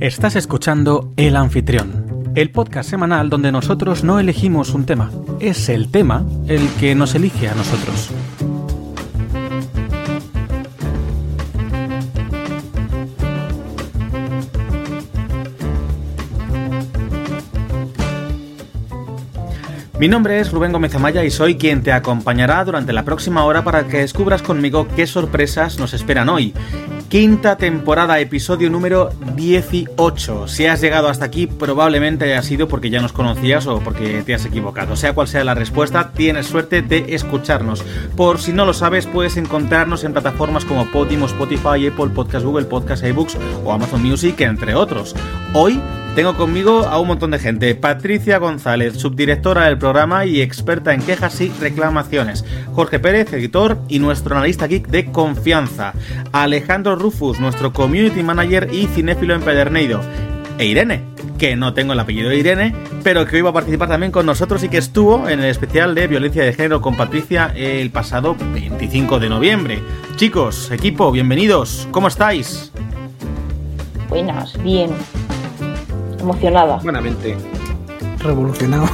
Estás escuchando El Anfitrión, el podcast semanal donde nosotros no elegimos un tema, es el tema el que nos elige a nosotros. Mi nombre es Rubén Gómez Amaya y soy quien te acompañará durante la próxima hora para que descubras conmigo qué sorpresas nos esperan hoy. Quinta temporada, episodio número 18. Si has llegado hasta aquí, probablemente haya sido porque ya nos conocías o porque te has equivocado. Sea cual sea la respuesta, tienes suerte de escucharnos. Por si no lo sabes, puedes encontrarnos en plataformas como Podimo, Spotify, Apple Podcast, Google Podcast, iBooks o Amazon Music, entre otros. Hoy tengo conmigo a un montón de gente. Patricia González, subdirectora del programa y experta en quejas y reclamaciones. Jorge Pérez, editor y nuestro analista geek de confianza. Alejandro Rufus, nuestro community manager y cinéfilo empedernido. E Irene, que no tengo el apellido de Irene, pero que hoy va a participar también con nosotros y que estuvo en el especial de violencia de género con Patricia el pasado 25 de noviembre. Chicos, equipo, bienvenidos. ¿Cómo estáis? Buenas, bien emocionada. Buenamente. Revolucionado.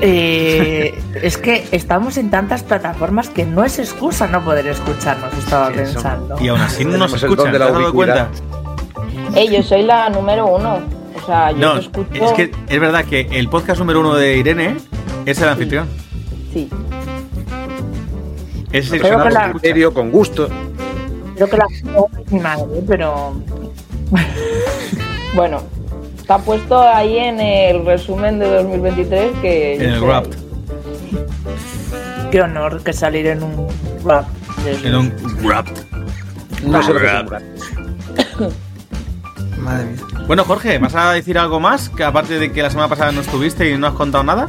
Eh, es que estamos en tantas plataformas que no es excusa no poder escucharnos, estaba pensando. Y aún así no nos escuchan, ¿te has dado cuenta? Eh, yo soy la número uno. O sea, yo No, te escucho. es que es verdad que el podcast número uno de Irene es el anfitrión. Sí. Es el que la- criterio, con gusto. Creo que la es mi madre, pero Bueno, está puesto ahí en el resumen de 2023 que. En el. Wrapped. qué honor que salir en un rap. En un Wrapped. No sé Rap. rap. Madre mía. Bueno, Jorge, ¿vas a decir algo más? Que aparte de que la semana pasada no estuviste y no has contado nada.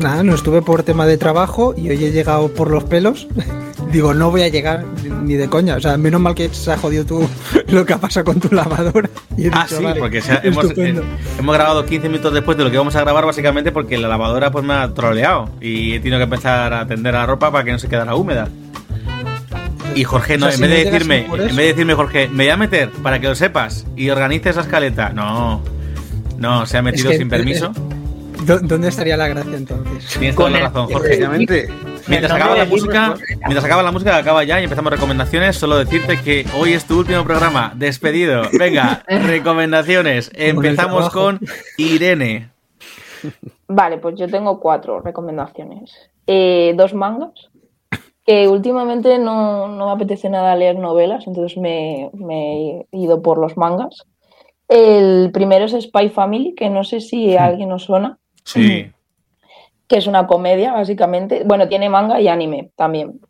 Nada, no estuve por tema de trabajo y hoy he llegado por los pelos. Digo, no voy a llegar ni de coña. O sea, menos mal que se ha jodido tú lo que ha pasado con tu lavadora. Y Ah, dicho, sí, vale, porque se ha- hemos, eh, hemos grabado 15 minutos después de lo que vamos a grabar, básicamente porque la lavadora pues me ha troleado y he tenido que empezar a tender la ropa para que no se quedara húmeda. Y Jorge, no, O sea, en si vez de decirme, en vez de decirme, Jorge, me voy a meter para que lo sepas y organice esa escaleta. No, no, se ha metido que- sin permiso. ¿Dó- ¿Dónde estaría la gracia entonces? Tienes toda la razón, Jorge. Mientras acaba la música, mientras acaba la música, acaba ya y empezamos recomendaciones. Solo decirte que hoy es tu último programa. Despedido. Venga, recomendaciones. Empezamos con Irene. Vale, pues yo tengo cuatro recomendaciones. Eh, dos mangas. Que últimamente no, no me apetece nada leer novelas, entonces me, me he ido por los mangas. El primero es Spy Family, que no sé si a alguien os suena. Sí. Que es una comedia, básicamente. Bueno, tiene manga y anime también.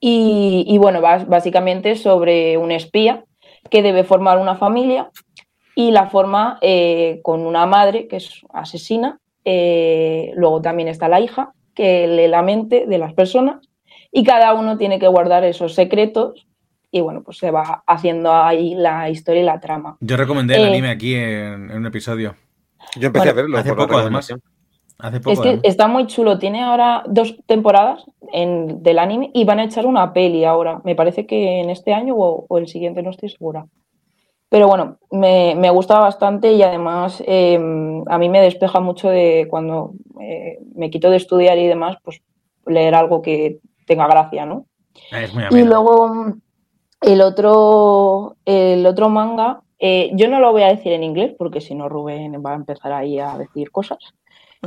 Y, y bueno, básicamente sobre un espía que debe formar una familia y la forma eh, con una madre que es asesina. eh, luego también está la hija que lee la mente de las personas y cada uno tiene que guardar esos secretos y bueno, pues se va haciendo ahí la historia y la trama. Yo recomendé el Eh, anime aquí en, en un episodio. Yo empecé Bueno, a verlo. hace por poco, además. Recomendación. Hace poco. Es que además. está muy chulo. Tiene ahora dos temporadas en, del anime y van a echar una peli ahora. Me parece que en este año o, o el siguiente, no estoy segura. Pero bueno, me, me gusta bastante y además eh, a mí me despeja mucho de cuando eh, me quito de estudiar y demás, pues leer algo que tenga gracia, ¿no? Es muy Y luego el otro, el otro manga, eh, yo no lo voy a decir en inglés porque si no Rubén va a empezar ahí a decir cosas.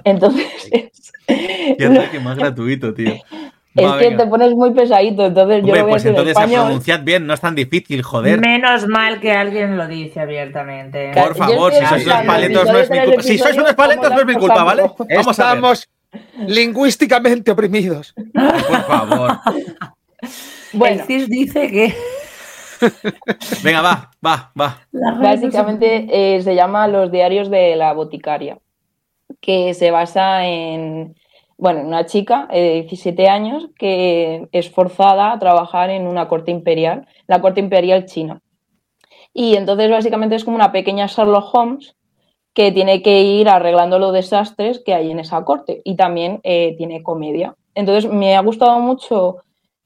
Entonces, Qué ataque más gratuito, tío. es Va, que venga. te pones muy pesadito, entonces yo Hombre, lo voy a pues decir en entonces a español. pronunciad bien, no es tan difícil, joder. Menos mal que alguien lo dice abiertamente. Por favor, si sois unos si no es mi culpa. Si sois unos paletos no es mi ¿cómo culpa, ¿vale? Vamos a ver. Lingüísticamente oprimidos. Por favor. Bueno, El CIS dice que Venga, va, va, va. básicamente eh, se llama Los diarios de la boticaria, que se basa en, bueno, en una chica eh, de 17 años que es forzada a trabajar en una corte imperial, la corte imperial china. Y entonces básicamente es como una pequeña Sherlock Holmes que tiene que ir arreglando los desastres que hay en esa corte y también eh, tiene comedia. Entonces me ha gustado mucho,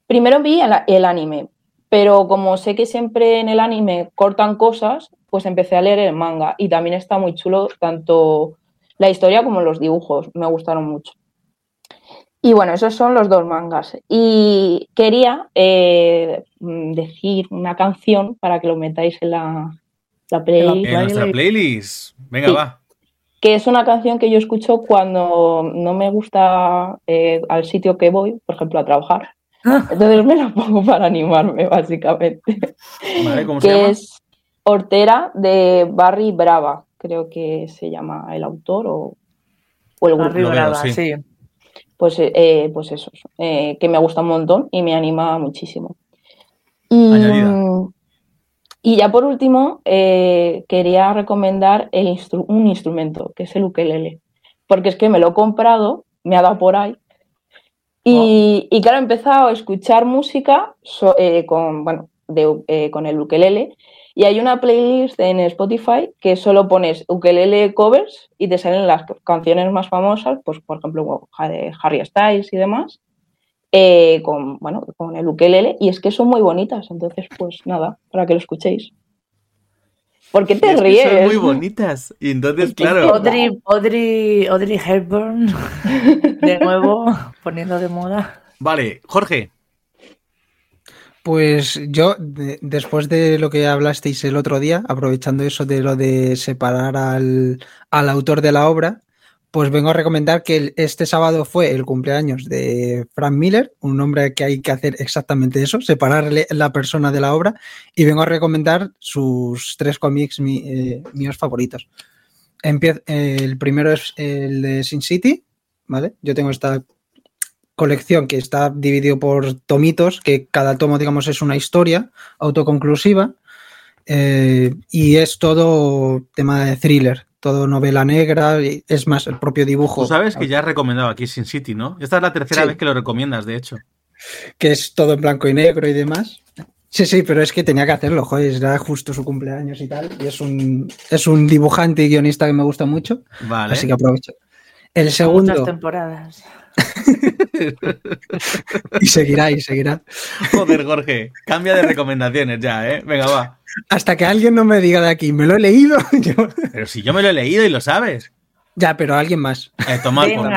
primero vi el anime, pero como sé que siempre en el anime cortan cosas, pues empecé a leer el manga y también está muy chulo, tanto la historia como los dibujos, me gustaron mucho. Y bueno, esos son los dos mangas. Y quería eh, mm, decir una canción para que lo metáis en la, la playlist, En nuestra playlist. Venga, Sí. va. que es una canción que yo escucho cuando no me gusta eh, al sitio que voy, por ejemplo, a trabajar. Entonces me la pongo para animarme, básicamente. Vale, ¿cómo se que llama? es Hortera de Barry Brava, creo que se llama el autor o, o el grupo. Barry Lo veo, sí. sí. Pues, eh, pues eso, eh, que me gusta un montón y me anima muchísimo. Y, Añadida. y ya por último, eh, quería recomendar el instru- un instrumento, que es el ukelele, porque es que me lo he comprado, me ha dado por ahí. Y, y claro, he empezado a escuchar música so- eh, con, bueno, de- eh, con el ukelele y hay una playlist en Spotify que solo pones ukelele covers y te salen las canciones más famosas, pues por ejemplo de Harry Styles y demás, eh, con, bueno, con el ukelele y es que son muy bonitas, entonces pues nada, para que lo escuchéis. ¿Por qué te Es que ríes? son muy bonitas. Y entonces, Es que claro. Audrey, Audrey, Audrey Hepburn, de nuevo, poniendo de moda. Vale, Jorge. Pues yo, de- después de lo que hablasteis el otro día, aprovechando eso de lo de separar al, al autor de la obra, pues vengo a recomendar que este sábado fue el cumpleaños de Frank Miller, un hombre que hay que hacer exactamente eso, separarle la persona de la obra, y vengo a recomendar sus tres cómics mi- eh, míos favoritos. Empie- eh, el primero es el de Sin City, ¿vale? Yo tengo esta colección que está dividido por tomitos, que cada tomo, digamos, es una historia autoconclusiva. eh, y es todo tema de thriller, todo novela negra, y es más el propio dibujo. Tú sabes que ya has recomendado aquí Sin City, ¿no? Esta es la tercera Sí. vez que lo recomiendas, de hecho. que es todo en blanco y negro y demás. Sí, sí, pero es que tenía que hacerlo, joder, era justo su cumpleaños y tal. Y es un, es un dibujante y guionista que me gusta mucho, Vale. así que aprovecho. El Muchas segundo, temporadas. y seguirá, y seguirá. Joder, Jorge. Cambia de recomendaciones ya, ¿eh? Venga, va. Hasta que alguien no me diga de aquí, me lo he leído. yo- Pero si yo me lo he leído y lo sabes. ya, pero alguien más. Eh, tomar por.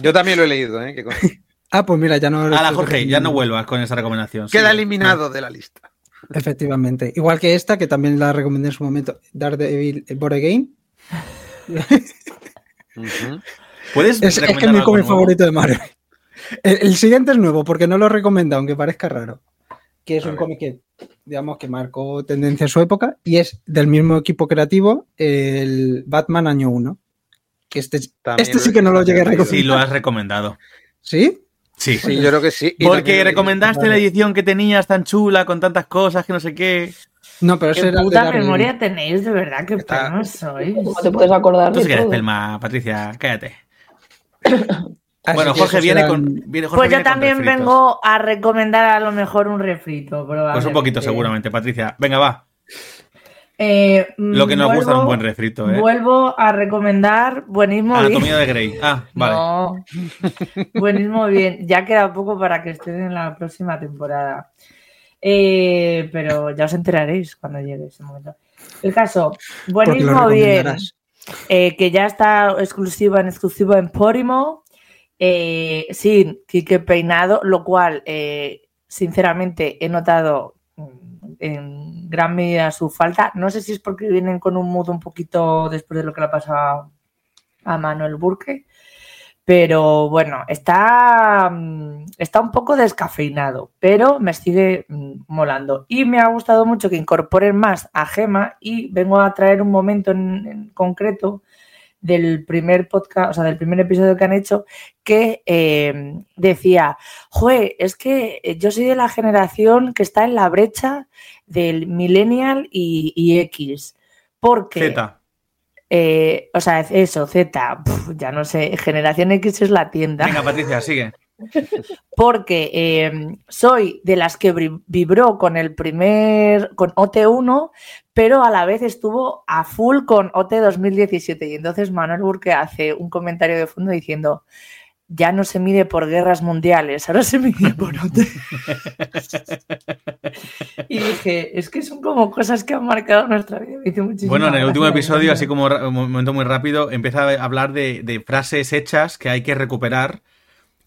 Yo también lo he leído, ¿eh? Con- Ah, pues mira, ya no. Hala, Jorge, ya no vuelvas con esa recomendación. Queda eliminado de la lista. Efectivamente. Igual que esta, que también la recomendé en su momento, Daredevil Born ¿Puedes Es, es que es mi cómic favorito de Marvel. El, el siguiente es nuevo, porque no lo recomiendo, aunque parezca raro. Que es A un cómic que, digamos, que marcó tendencia en su época y es del mismo equipo creativo, el Batman Año 1. Que este, También este sí que no lo llegué a recomendar. Sí, lo has recomendado. ¿Sí? Sí. Sí, yo creo que sí. Y Porque recomendaste la edición que tenías tan chula, con tantas cosas, que no sé qué. No, pero ese ¿Qué era puta memoria tenéis? De verdad, qué Está- pernos sois. ¿Cómo te puedes acordar Tú de sí que eres todo? pelma, Patricia, cállate. Así bueno, Jorge esos viene con. Viene, Jorge Pues yo viene también vengo a recomendar a lo mejor un refrito. Pues un poquito, seguramente, Patricia. Venga, va. Eh, Lo que nos vuelvo, gusta es un buen refrito, ¿eh? Vuelvo a recomendar Buenismo Anatomía de Grey. Ah, vale. No. Buenismo bien. Ya queda poco para que estén en la próxima temporada. Eh, pero ya os enteraréis cuando llegue ese momento. El caso, Buenismo bien. eh, que ya está exclusiva en exclusivo en Podimo. Eh, sí, Quique Peinado, lo cual, eh, sinceramente, he notado mm, en gran medida su falta. No sé si es porque vienen con un mood un poquito después de lo que le ha pasado a Manuel Burke. Pero bueno, está, mm, está un poco descafeinado, pero me sigue mm, molando. Y me ha gustado mucho que incorporen más a Gema y vengo a traer un momento en, concreto del primer podcast, o sea, del primer episodio que han hecho, que eh, decía, Jue, es que yo soy de la generación que está en la brecha del millennial y, y X. Porque. Eh, o sea, eso, Z, pf, ya no sé, Generación X es la tienda. Venga, Patricia, sigue. Porque eh, soy de las que vibró con el primer, con OT1, pero a la vez estuvo a full con OT 2017. Y entonces Manuel Burke hace un comentario de fondo diciendo, ya no se mide por guerras mundiales, ahora se mide por y dije, es que son como cosas que han marcado nuestra vida. Me hizo muchísima Bueno, en el último episodio, así como un momento muy rápido, empieza a hablar de, de frases hechas que hay que recuperar,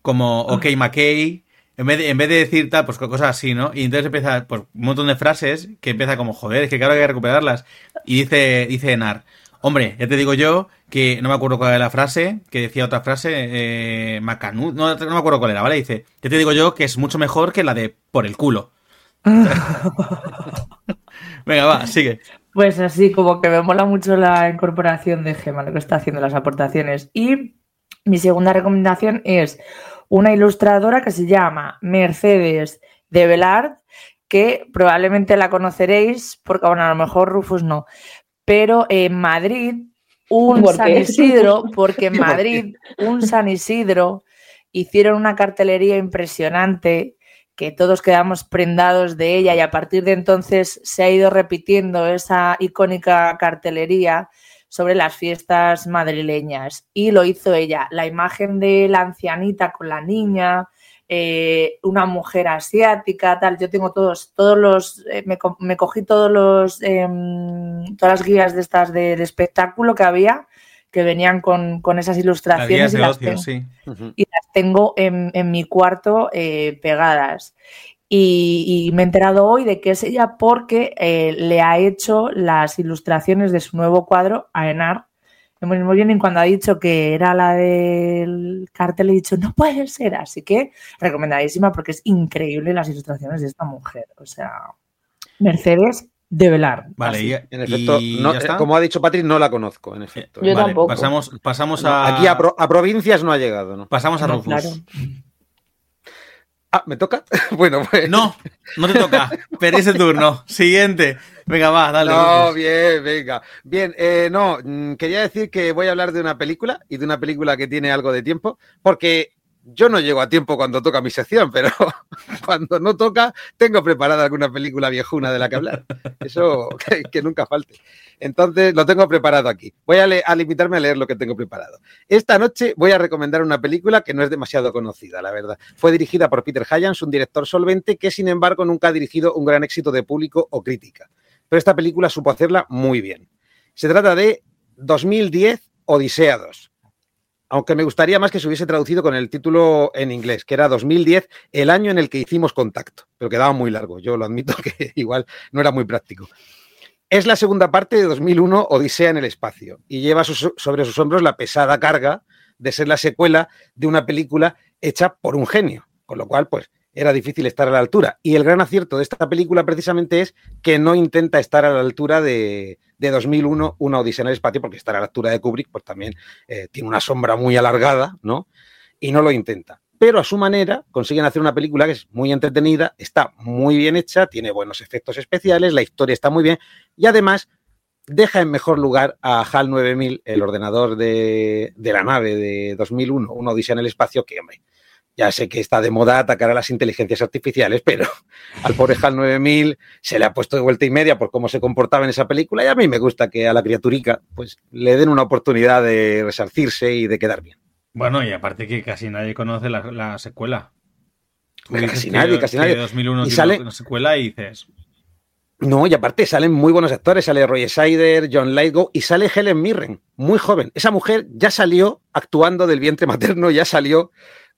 como OK McKay, en vez, de, en vez de decir tal, pues cosas así, ¿no? Y entonces empieza pues, un montón de frases que empieza como, joder, es que claro que hay que recuperarlas. Y dice, dice Enar, hombre, ya te digo yo que no me acuerdo cuál era la frase, que decía otra frase, eh, Macanú, no, no me acuerdo cuál era, ¿vale? Dice, ya te digo yo que es mucho mejor que la de por el culo. Venga, va, sigue. Pues así, como que me mola mucho la incorporación de Gema, lo que está haciendo, las aportaciones. Y mi segunda recomendación es una ilustradora que se llama Mercedes de Velard, que probablemente la conoceréis, porque bueno, a lo mejor Rufus no, pero en Madrid, un ¿Por San? Isidro, porque en. Madrid, un San Isidro, hicieron una cartelería impresionante que todos quedamos prendados de ella y a partir de entonces se ha ido repitiendo esa icónica cartelería sobre las fiestas madrileñas y lo hizo ella. La imagen de la ancianita con la niña, eh, una mujer asiática, tal. Yo tengo todos, todos los, eh, me, co- me cogí todos los, em, todas las guías de estas de, de espectáculo que había que venían con, con esas Las ilustraciones guías y de las ocio, tengo sí. Ujú. y las tengo en, en mi cuarto eh, pegadas. Y, y me he enterado hoy de que es ella porque eh, le ha hecho las ilustraciones de su nuevo cuadro a Enar. Muy muy bien, y cuando ha dicho que era la del cartel, he dicho, no puede ser. Así que recomendadísima porque es increíble las ilustraciones de esta mujer. O sea, Mercedes de Velar. Vale, y, En efecto, y no, ya eh, como ha dicho Patrick, no la conozco, en efecto. Yo Vale, tampoco. Pasamos, pasamos a. Aquí a, pro- a provincias no ha llegado, ¿no? Pasamos a No, Rufus. claro. Ah, ¿me toca? bueno, pues. No, no te toca. Pero ese turno. Siguiente. Venga, va, dale. No, bien, venga. Bien, eh, no, mm, quería decir que voy a hablar de una película y de una película que tiene algo de tiempo, porque yo no llego a tiempo cuando toca mi sección, pero cuando no toca, tengo preparada alguna película viejuna de la que hablar. Eso que, que nunca falte. Entonces, lo tengo preparado aquí. Voy a, limitarme a leer lo que tengo preparado. Esta noche voy a recomendar una película que no es demasiado conocida, la verdad. Fue dirigida por Peter Hyams, un director solvente que, sin embargo, nunca ha dirigido un gran éxito de público o crítica pero esta película supo hacerla muy bien. Se trata de 2010 Odisea 2. Aunque me gustaría más que se hubiese traducido con el título en inglés, que era 2010, el año en el que hicimos contacto, pero quedaba muy largo. Yo lo admito que igual no era muy práctico. Es la segunda parte de 2001 Odisea en el espacio y lleva sobre sus hombros la pesada carga de ser la secuela de una película hecha por un genio, con lo cual pues era difícil estar a la altura. Y el gran acierto de esta película precisamente es que no intenta estar a la altura de, de 2001, una Odisea en el espacio, porque estar a la altura de Kubrick pues también eh, tiene una sombra muy alargada, ¿no? Y no lo intenta. Pero a su manera consiguen hacer una película que es muy entretenida, está muy bien hecha, tiene buenos efectos especiales, la historia está muy bien y además deja en mejor lugar a HAL 9000, el ordenador de, de la nave de 2001, una Odisea en el espacio, que, hombre, ya sé que está de moda atacar a las inteligencias artificiales, pero al pobre HAL 9000 se le ha puesto de vuelta y media por cómo se comportaba en esa película y a mí me gusta que a la criaturica pues le den una oportunidad de resarcirse y de quedar bien. Bueno, y aparte que casi nadie conoce la, la secuela. Tú Casi que- nadie, casi que nadie. 2001 Y sale- una secuela y dices. No, y aparte salen muy buenos actores, sale Roy Scheider, John Lithgow y sale Helen Mirren, muy joven. Esa mujer ya salió actuando del vientre materno, ya salió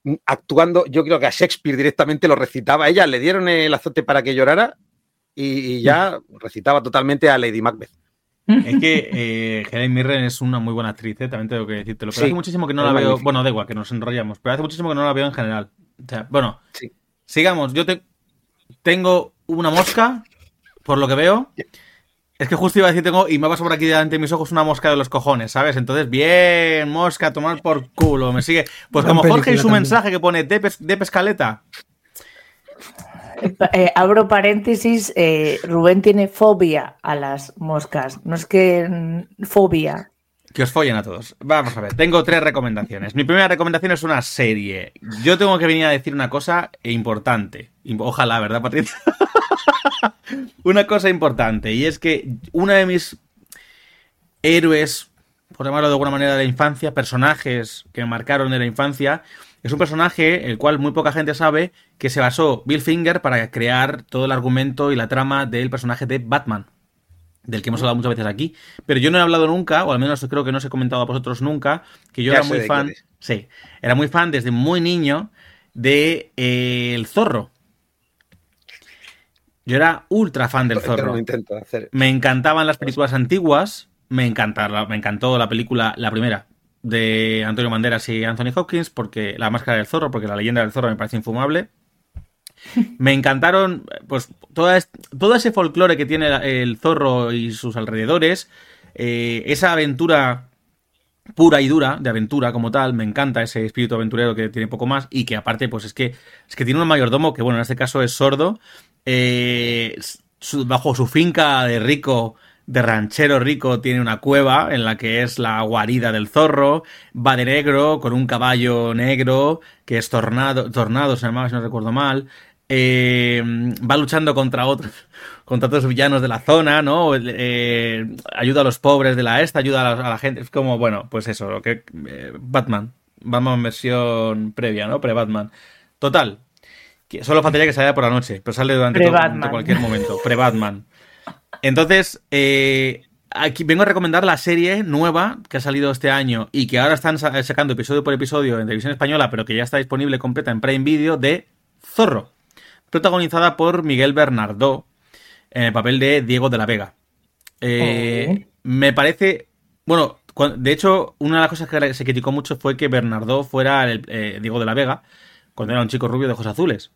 mm, actuando, yo creo que a Shakespeare directamente lo recitaba. Ella le dieron el azote para que llorara y, y ya recitaba totalmente a Lady Macbeth. Es que eh, Helen Mirren es una muy buena actriz, ¿eh? también tengo que decírtelo. Pero Sí, hace muchísimo que no la veo. Bueno, da igual, que nos enrollamos. Pero hace muchísimo que no la veo en general. O sea, bueno, Sí. sigamos. Yo te, tengo una mosca, por lo que veo. Es que justo iba a decir, tengo, y me pasa por aquí delante de mis ojos una mosca de los cojones, ¿sabes? Entonces, bien, mosca, tomar por culo, me sigue. Pues Gran como Jorge y su también. mensaje que pone de, pes- de pescaleta. Eh, abro paréntesis, eh, Rubén tiene fobia a las moscas. No es que mm, fobia. Que os follen a todos. Vamos a ver, tengo tres recomendaciones. Mi primera recomendación es una serie. Yo tengo que venir a decir una cosa importante. Im- Ojalá, ¿verdad, Patricia? una cosa importante. Y es que uno de mis héroes, por llamarlo de alguna manera, de la infancia, personajes que me marcaron de la infancia, es un personaje el cual muy poca gente sabe que se basó Bill Finger para crear todo el argumento y la trama del personaje de Batman del que hemos hablado muchas veces aquí, pero yo no he hablado nunca, o al menos creo que no os he comentado a vosotros nunca, que yo Ya era muy fan, sí, era muy fan desde muy niño de eh, El Zorro. Yo era ultra fan del Zorro. hacer. Me encantaban las películas antiguas, me, encanta, la- me encantó la película, la primera, de Antonio Banderas y Anthony Hopkins, porque La Máscara del Zorro, porque la leyenda del Zorro me parece infumable. Me encantaron, pues, toda todo ese folclore que tiene el zorro y sus alrededores, eh, esa aventura pura y dura, de aventura como tal, me encanta ese espíritu aventurero que tiene poco más y que aparte, pues es que, es que tiene un mayordomo que, bueno, en este caso es sordo, eh, bajo su finca de rico, de ranchero rico, tiene una cueva en la que es la guarida del zorro, va de negro, con un caballo negro, que es Tornado, Tornado se llamaba, si no recuerdo mal, eh, va luchando contra otros, contra otros villanos de la zona, ¿no? Eh, ayuda a los pobres de la esta, ayuda a la, a la gente, es como, bueno, pues eso, lo que eh, Batman, Batman versión previa, ¿no? Pre-Batman. Total, que solo faltaría que saliera por la noche, pero sale durante, todo- durante cualquier momento, pre-Batman. Entonces, eh, aquí vengo a recomendar la serie nueva que ha salido este año y que ahora están sa- sacando episodio por episodio en televisión española, pero que ya está disponible completa en Prime Video de Zorro, protagonizada por Miguel Bernardó en el papel de Diego de la Vega. Eh, Me parece, bueno, de hecho, una de las cosas que se criticó mucho fue que Bernardó fuera el, eh, Diego de la Vega cuando era un chico rubio de ojos azules.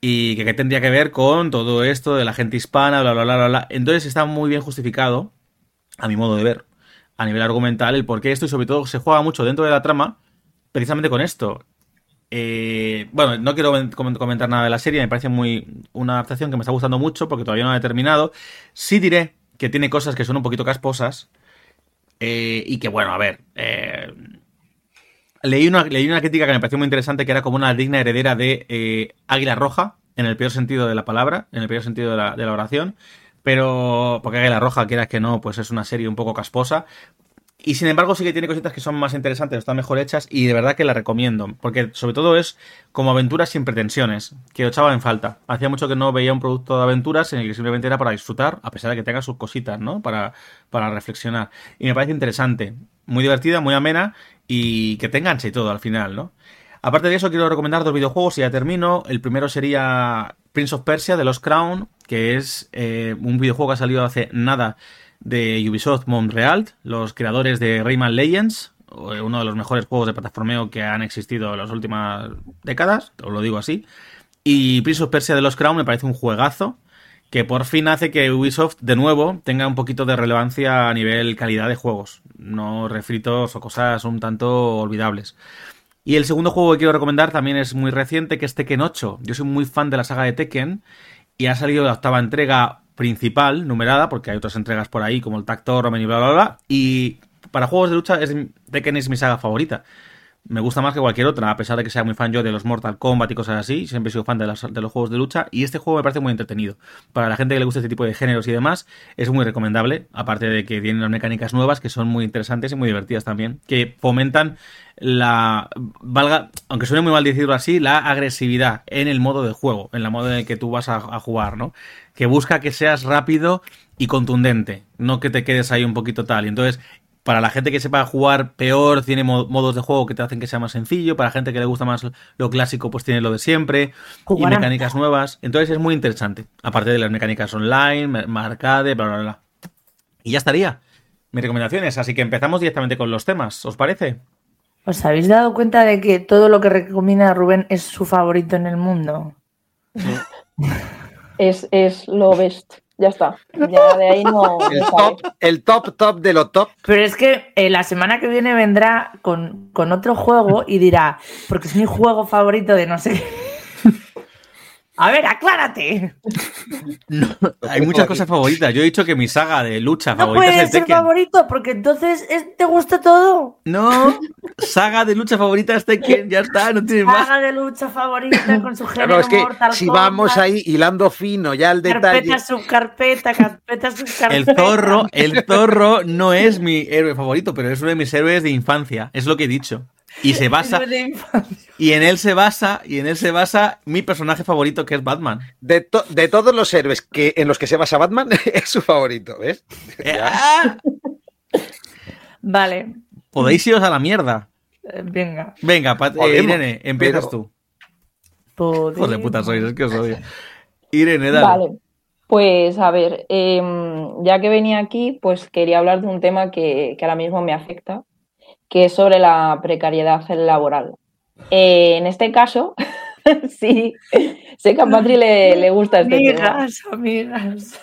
Y que, qué tendría que ver con todo esto de la gente hispana, bla, bla, bla, bla, bla. Entonces está muy bien justificado, a mi modo de ver, a nivel argumental, el por qué esto y sobre todo se juega mucho dentro de la trama, precisamente con esto. Eh, bueno, no quiero comentar nada de la serie, me parece muy una adaptación que me está gustando mucho porque todavía no la he terminado. Sí diré que tiene cosas que son un poquito casposas eh, y que, bueno, a ver, eh, leí, una, leí una crítica que me pareció muy interesante que era como una digna heredera de eh, Águila Roja, en el peor sentido de la palabra, en el peor sentido de la, oración, pero porque Águila Roja, quieras que no, pues es una serie un poco casposa, y sin embargo sí que tiene cositas que son más interesantes, están mejor hechas y de verdad que la recomiendo. Porque sobre todo es como aventuras sin pretensiones, que lo echaba en falta. Hacía mucho que no veía un producto de aventuras en el que simplemente era para disfrutar, a pesar de que tenga sus cositas, ¿no? Para, para reflexionar. Y me parece interesante, muy divertida, muy amena y que te enganche y todo al final, ¿no? Aparte de eso, quiero recomendar dos videojuegos y ya termino. El primero sería Prince of Persia de Los Crown, que es eh, un videojuego que ha salido hace nada de Ubisoft Montreal, los creadores de Rayman Legends, uno de los mejores juegos de plataformeo que han existido en las últimas décadas, os lo digo así. Y Prince of Persia de los Crown me parece un juegazo que por fin hace que Ubisoft de nuevo tenga un poquito de relevancia a nivel calidad de juegos, no refritos o cosas un tanto olvidables. Y el segundo juego que quiero recomendar también es muy reciente, que es Tekken 8. Yo soy muy fan de la saga de Tekken y ha salido la octava entrega principal, numerada, porque hay otras entregas por ahí, como el Tactor, Roman y bla, bla, bla. Y para juegos de lucha, es, Tekken es mi saga favorita. Me gusta más que cualquier otra, a pesar de que sea muy fan yo de los Mortal Kombat y cosas así. Siempre he sido fan de, las, de los juegos de lucha. Y este juego me parece muy entretenido. Para la gente que le gusta este tipo de géneros y demás, es muy recomendable. Aparte de que tienen unas mecánicas nuevas que son muy interesantes y muy divertidas también. Que fomentan la. valga. Aunque suene muy mal decirlo así, la agresividad en el modo de juego. En la modo en el que tú vas a, a jugar, ¿no? Que busca que seas rápido y contundente. No que te quedes ahí un poquito tal. Y entonces para la gente que sepa jugar peor, tiene modos de juego que te hacen que sea más sencillo. Para la gente que le gusta más lo clásico, pues tiene lo de siempre. Jugarán. Y mecánicas nuevas. Entonces es muy interesante. Aparte de las mecánicas online, arcade, bla, bla, bla. Y ya estaría. Mis recomendaciones. Así que empezamos directamente con los temas. ¿Os parece? ¿Os habéis dado cuenta de que todo lo que recomienda Rubén es su favorito en el mundo? Es, es lo best. Ya está. Ya de ahí no. El top, el top, top de lo top. Pero es que eh, la semana que viene vendrá con, con otro juego y dirá, porque es mi juego favorito de no sé qué. A ver, aclárate. Hay muchas cosas favoritas. Yo he dicho que mi saga de lucha No favorita es puede el ser Tekken. favorito porque entonces es- te gusta todo. No, saga de lucha favorita es Tekken. Ya está, no tienes más. Saga de lucha favorita con su género Claro, es que Mortal si Kombat, vamos ahí hilando fino ya al detalle. Carpeta, subcarpeta, carpeta, subcarpeta. El zorro, el zorro no es mi héroe favorito, pero es uno de mis héroes de infancia. Es lo que he dicho. Y se basa, y en él se basa, y en él se basa mi personaje favorito, que es Batman. De, to- de todos los héroes que, en los que se basa Batman, es su favorito, ¿ves? Eh, ¡ah! Vale, Podéis iros a la mierda. eh, venga. Venga, Pat- eh, Podemos, Irene, empiezas pero- tú. Hijos de puta sois, es que os odio. Irene, dale. Vale, pues a ver, em, ya que venía aquí, pues quería hablar de un tema que, que ahora mismo me afecta, que es sobre la precariedad laboral. Eh, en este caso, sí, sé que a Patri le, le gusta este tema. Amigas, amigas.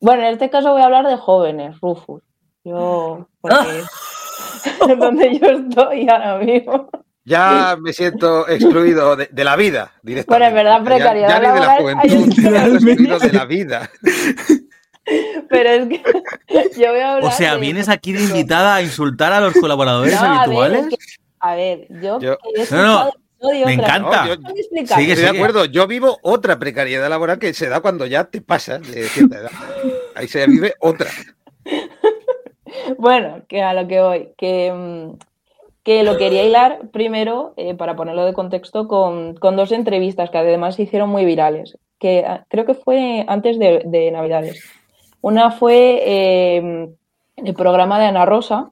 Bueno, en este caso voy a hablar de jóvenes, Rufus. Yo, porque es donde yo estoy ahora mismo. Ya me siento excluido de, de la vida directamente. Bueno, es verdad, Ya- precariedad ya, ni de la laboral, hay juventud, ya excluido de la vida. Pero es que yo voy a hablar O sea, de- vienes aquí de invitada a insultar a los colaboradores No, a ver, habituales. es que- a ver, yo, Yo- No, no, episodio me encanta. No, yo-. Sigue, Estoy de acuerdo, yo vivo otra precariedad laboral que se da cuando ya te pasas de cierta edad. Ahí se vive otra. Bueno, que a lo que voy, que, mm, que lo quería hilar primero, eh, para ponerlo de contexto, con, con dos entrevistas que además se hicieron muy virales, que ah, creo que fue antes de, de Navidades. Una fue eh, el programa de Ana Rosa,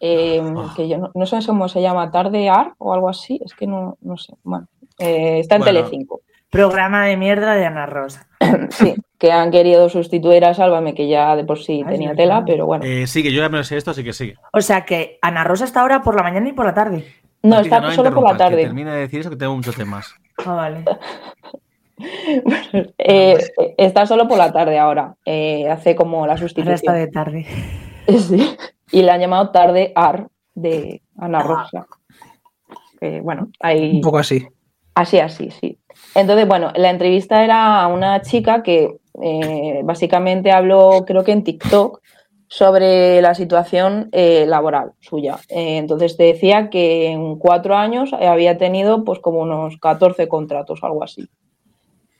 eh, que yo no, no sé cómo se llama, Tarde Ar o algo así, es que no, no sé. Bueno, eh, está en Bueno. Telecinco. Programa de mierda de Ana Rosa. Sí, que han querido sustituir a Sálvame, que ya de por sí Ay, tenía tela, pero bueno. Eh, sigue, yo ya me lo sé esto, así que sigue. O sea que Ana Rosa está ahora por la mañana y por la tarde. No, está solo por la que tarde. Termina de decir eso que tengo muchos temas. Ah, vale. Eh, está solo por la tarde ahora. eh, hace como la Ahora está sustitución. de tarde. Sí. Y le han llamado Tarde Ar de Ana Rosa. Bueno, ahí. Un poco así. Así, así, sí. Entonces, bueno, la entrevista era a una chica que eh, básicamente habló, creo que en TikTok, sobre la situación eh, laboral suya. Eh, entonces te decía que en cuatro años había tenido pues como unos 14 contratos o algo así.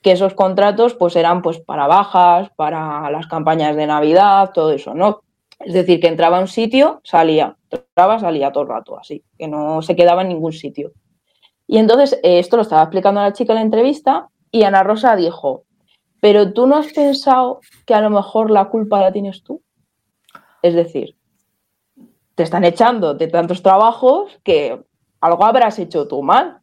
Que esos contratos pues eran pues para bajas, para las campañas de Navidad, todo eso, ¿no? Es decir, que entraba a un sitio, salía, entraba, salía todo el rato, así, que no se quedaba en ningún sitio. Y entonces eh, esto lo estaba explicando a la chica en la entrevista y Ana Rosa dijo, pero tú no has pensado que a lo mejor la culpa la tienes tú. Es decir, te están echando de tantos trabajos que algo habrás hecho tú mal.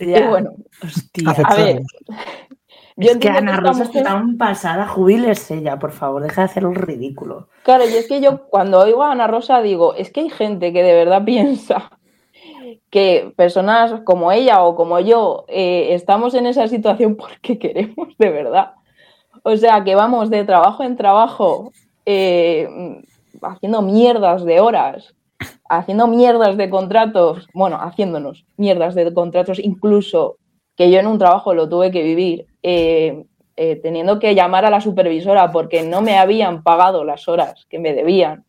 Y bueno, Hostia. a ver, Aceptarlo. yo es que Ana Rosa mujer- está tan pasada. Jubílese ya, por favor. Deja de hacer el ridículo. Claro, y es que yo cuando oigo a Ana Rosa digo, es que hay gente que de verdad piensa que personas como ella o como yo eh, estamos en esa situación porque queremos, de verdad. O sea, que vamos de trabajo en trabajo eh, haciendo mierdas de horas, haciendo mierdas de contratos, bueno, haciéndonos mierdas de contratos, incluso que yo en un trabajo lo tuve que vivir, eh, eh, teniendo que llamar a la supervisora porque no me habían pagado las horas que me debían.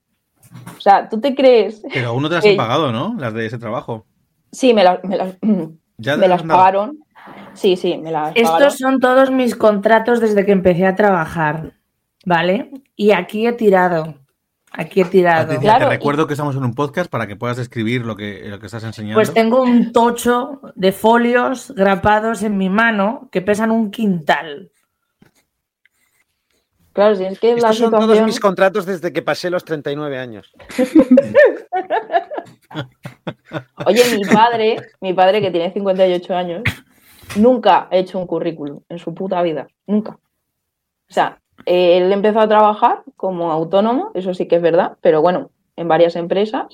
O sea, ¿tú te crees? Pero aún no te las han pagado, ¿no? Las de ese trabajo. Sí, me las, me las, Ya me las pagaron. Sí, sí, me las pagaron. Estos son todos mis contratos desde que empecé a trabajar. ¿Vale? Y aquí he tirado. Aquí he tirado. Patricia, Claro, te y- recuerdo que estamos en un podcast para que puedas describir lo que, lo que estás enseñando. Pues tengo un tocho de folios grapados en mi mano que pesan un quintal. Claro, si es que la Estos son todos situación... mis contratos desde que pasé los 39 años. Oye, mi padre, mi padre que tiene 58 años, nunca ha hecho un currículum en su puta vida. Nunca. O sea, él empezó a trabajar como autónomo, eso sí que es verdad, pero bueno, en varias empresas.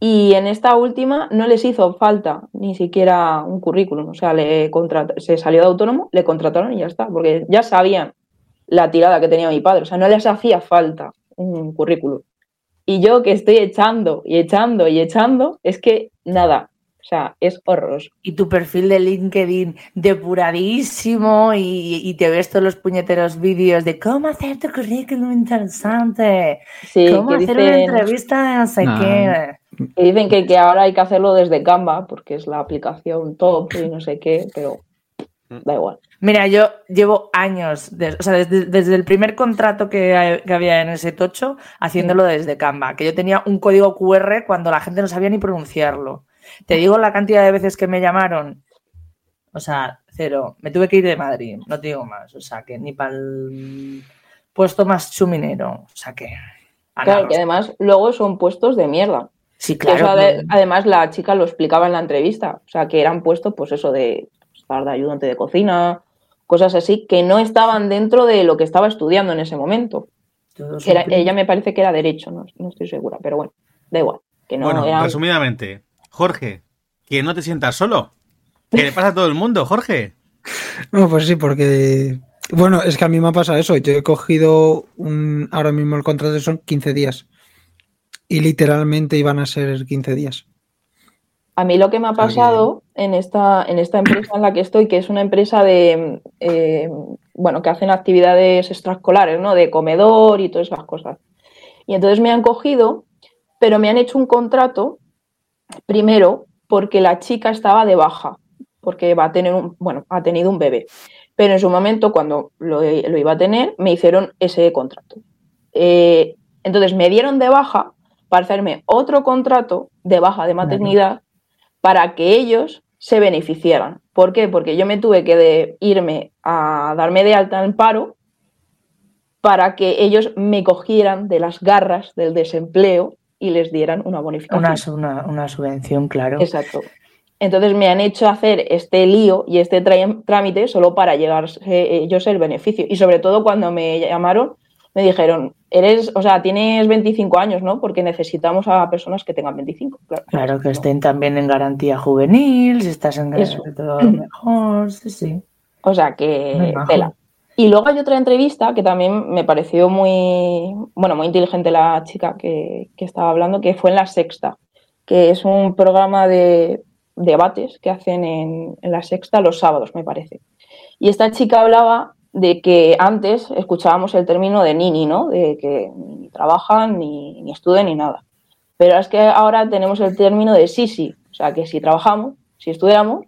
Y en esta última no les hizo falta ni siquiera un currículum. O sea, se salió de autónomo, le contrataron y ya está, porque ya sabían la tirada que tenía mi padre. O sea, no les hacía falta un currículum. Y yo que estoy echando y echando y echando, es que nada. O sea, es horroroso. Y tu perfil de LinkedIn depuradísimo y, y te ves todos los puñeteros vídeos de cómo hacer tu currículum interesante, Sí, cómo que hacer una entrevista de no sé No. qué. que dicen que, que ahora hay que hacerlo desde Canva, porque es la aplicación top y no sé qué, pero da igual. Mira, yo llevo años, de- o sea, desde, desde el primer contrato que, que había en ese tocho, haciéndolo desde Canva, que yo tenía un código QR cuando la gente no sabía ni pronunciarlo. Te digo la cantidad de veces que me llamaron, o sea, cero. Me tuve que ir de Madrid, no te digo más, o sea, que ni para el puesto más chuminero, o sea, que... Claro, que además luego son puestos de mierda. Sí, eso claro. que- además la chica lo explicaba en la entrevista. O sea, que eran puestos, pues eso de estar de ayudante de cocina, cosas así, que no estaban dentro de lo que estaba estudiando en ese momento. Era- ella me parece que era derecho, no, no estoy segura, pero bueno, da igual. Que no bueno, eran- resumidamente, Jorge, que no te sientas solo. Que le pasa a todo el mundo, Jorge. No, pues sí, porque. Bueno, es que a mí me ha pasado eso. Yo he cogido un. Ahora mismo el contrato son 15 días. Y literalmente iban a ser 15 días. A mí lo que me ha pasado en esta, en esta empresa en la que estoy, que es una empresa de, eh, bueno, que hacen actividades extraescolares, ¿no? De comedor y todas esas cosas. Y entonces me han cogido, pero me han hecho un contrato, primero, porque la chica estaba de baja, porque va a tener un, bueno, ha tenido un bebé. Pero en su momento, cuando lo, lo iba a tener, me hicieron ese contrato. Eh, entonces me dieron de baja para hacerme otro contrato de baja de maternidad para que ellos se beneficiaran. ¿Por qué? Porque yo me tuve que de- irme a darme de alta en paro para que ellos me cogieran de las garras del desempleo y les dieran una bonificación. Una, una, una subvención, claro. Exacto. Entonces me han hecho hacer este lío y este trámite solo para llegar ellos el beneficio. Y sobre todo cuando me llamaron, me dijeron, eres, o sea, tienes 25 años, ¿no? Porque necesitamos a personas que tengan 25. Claro, Claro, que estén también en garantía juvenil, si estás en garantía todo mejor, sí, sí. O sea que tela. Y luego hay otra entrevista que también me pareció muy, bueno, muy inteligente la chica que, que estaba hablando, que fue en La Sexta, que es un programa de debates que hacen en, en La Sexta los sábados, me parece. Y esta chica hablaba de que antes escuchábamos el término de nini, ¿no? De que ni trabajan, ni, ni estudian, ni nada. Pero es que ahora tenemos el término de sí, sí. O sea, que si trabajamos, si estudiamos,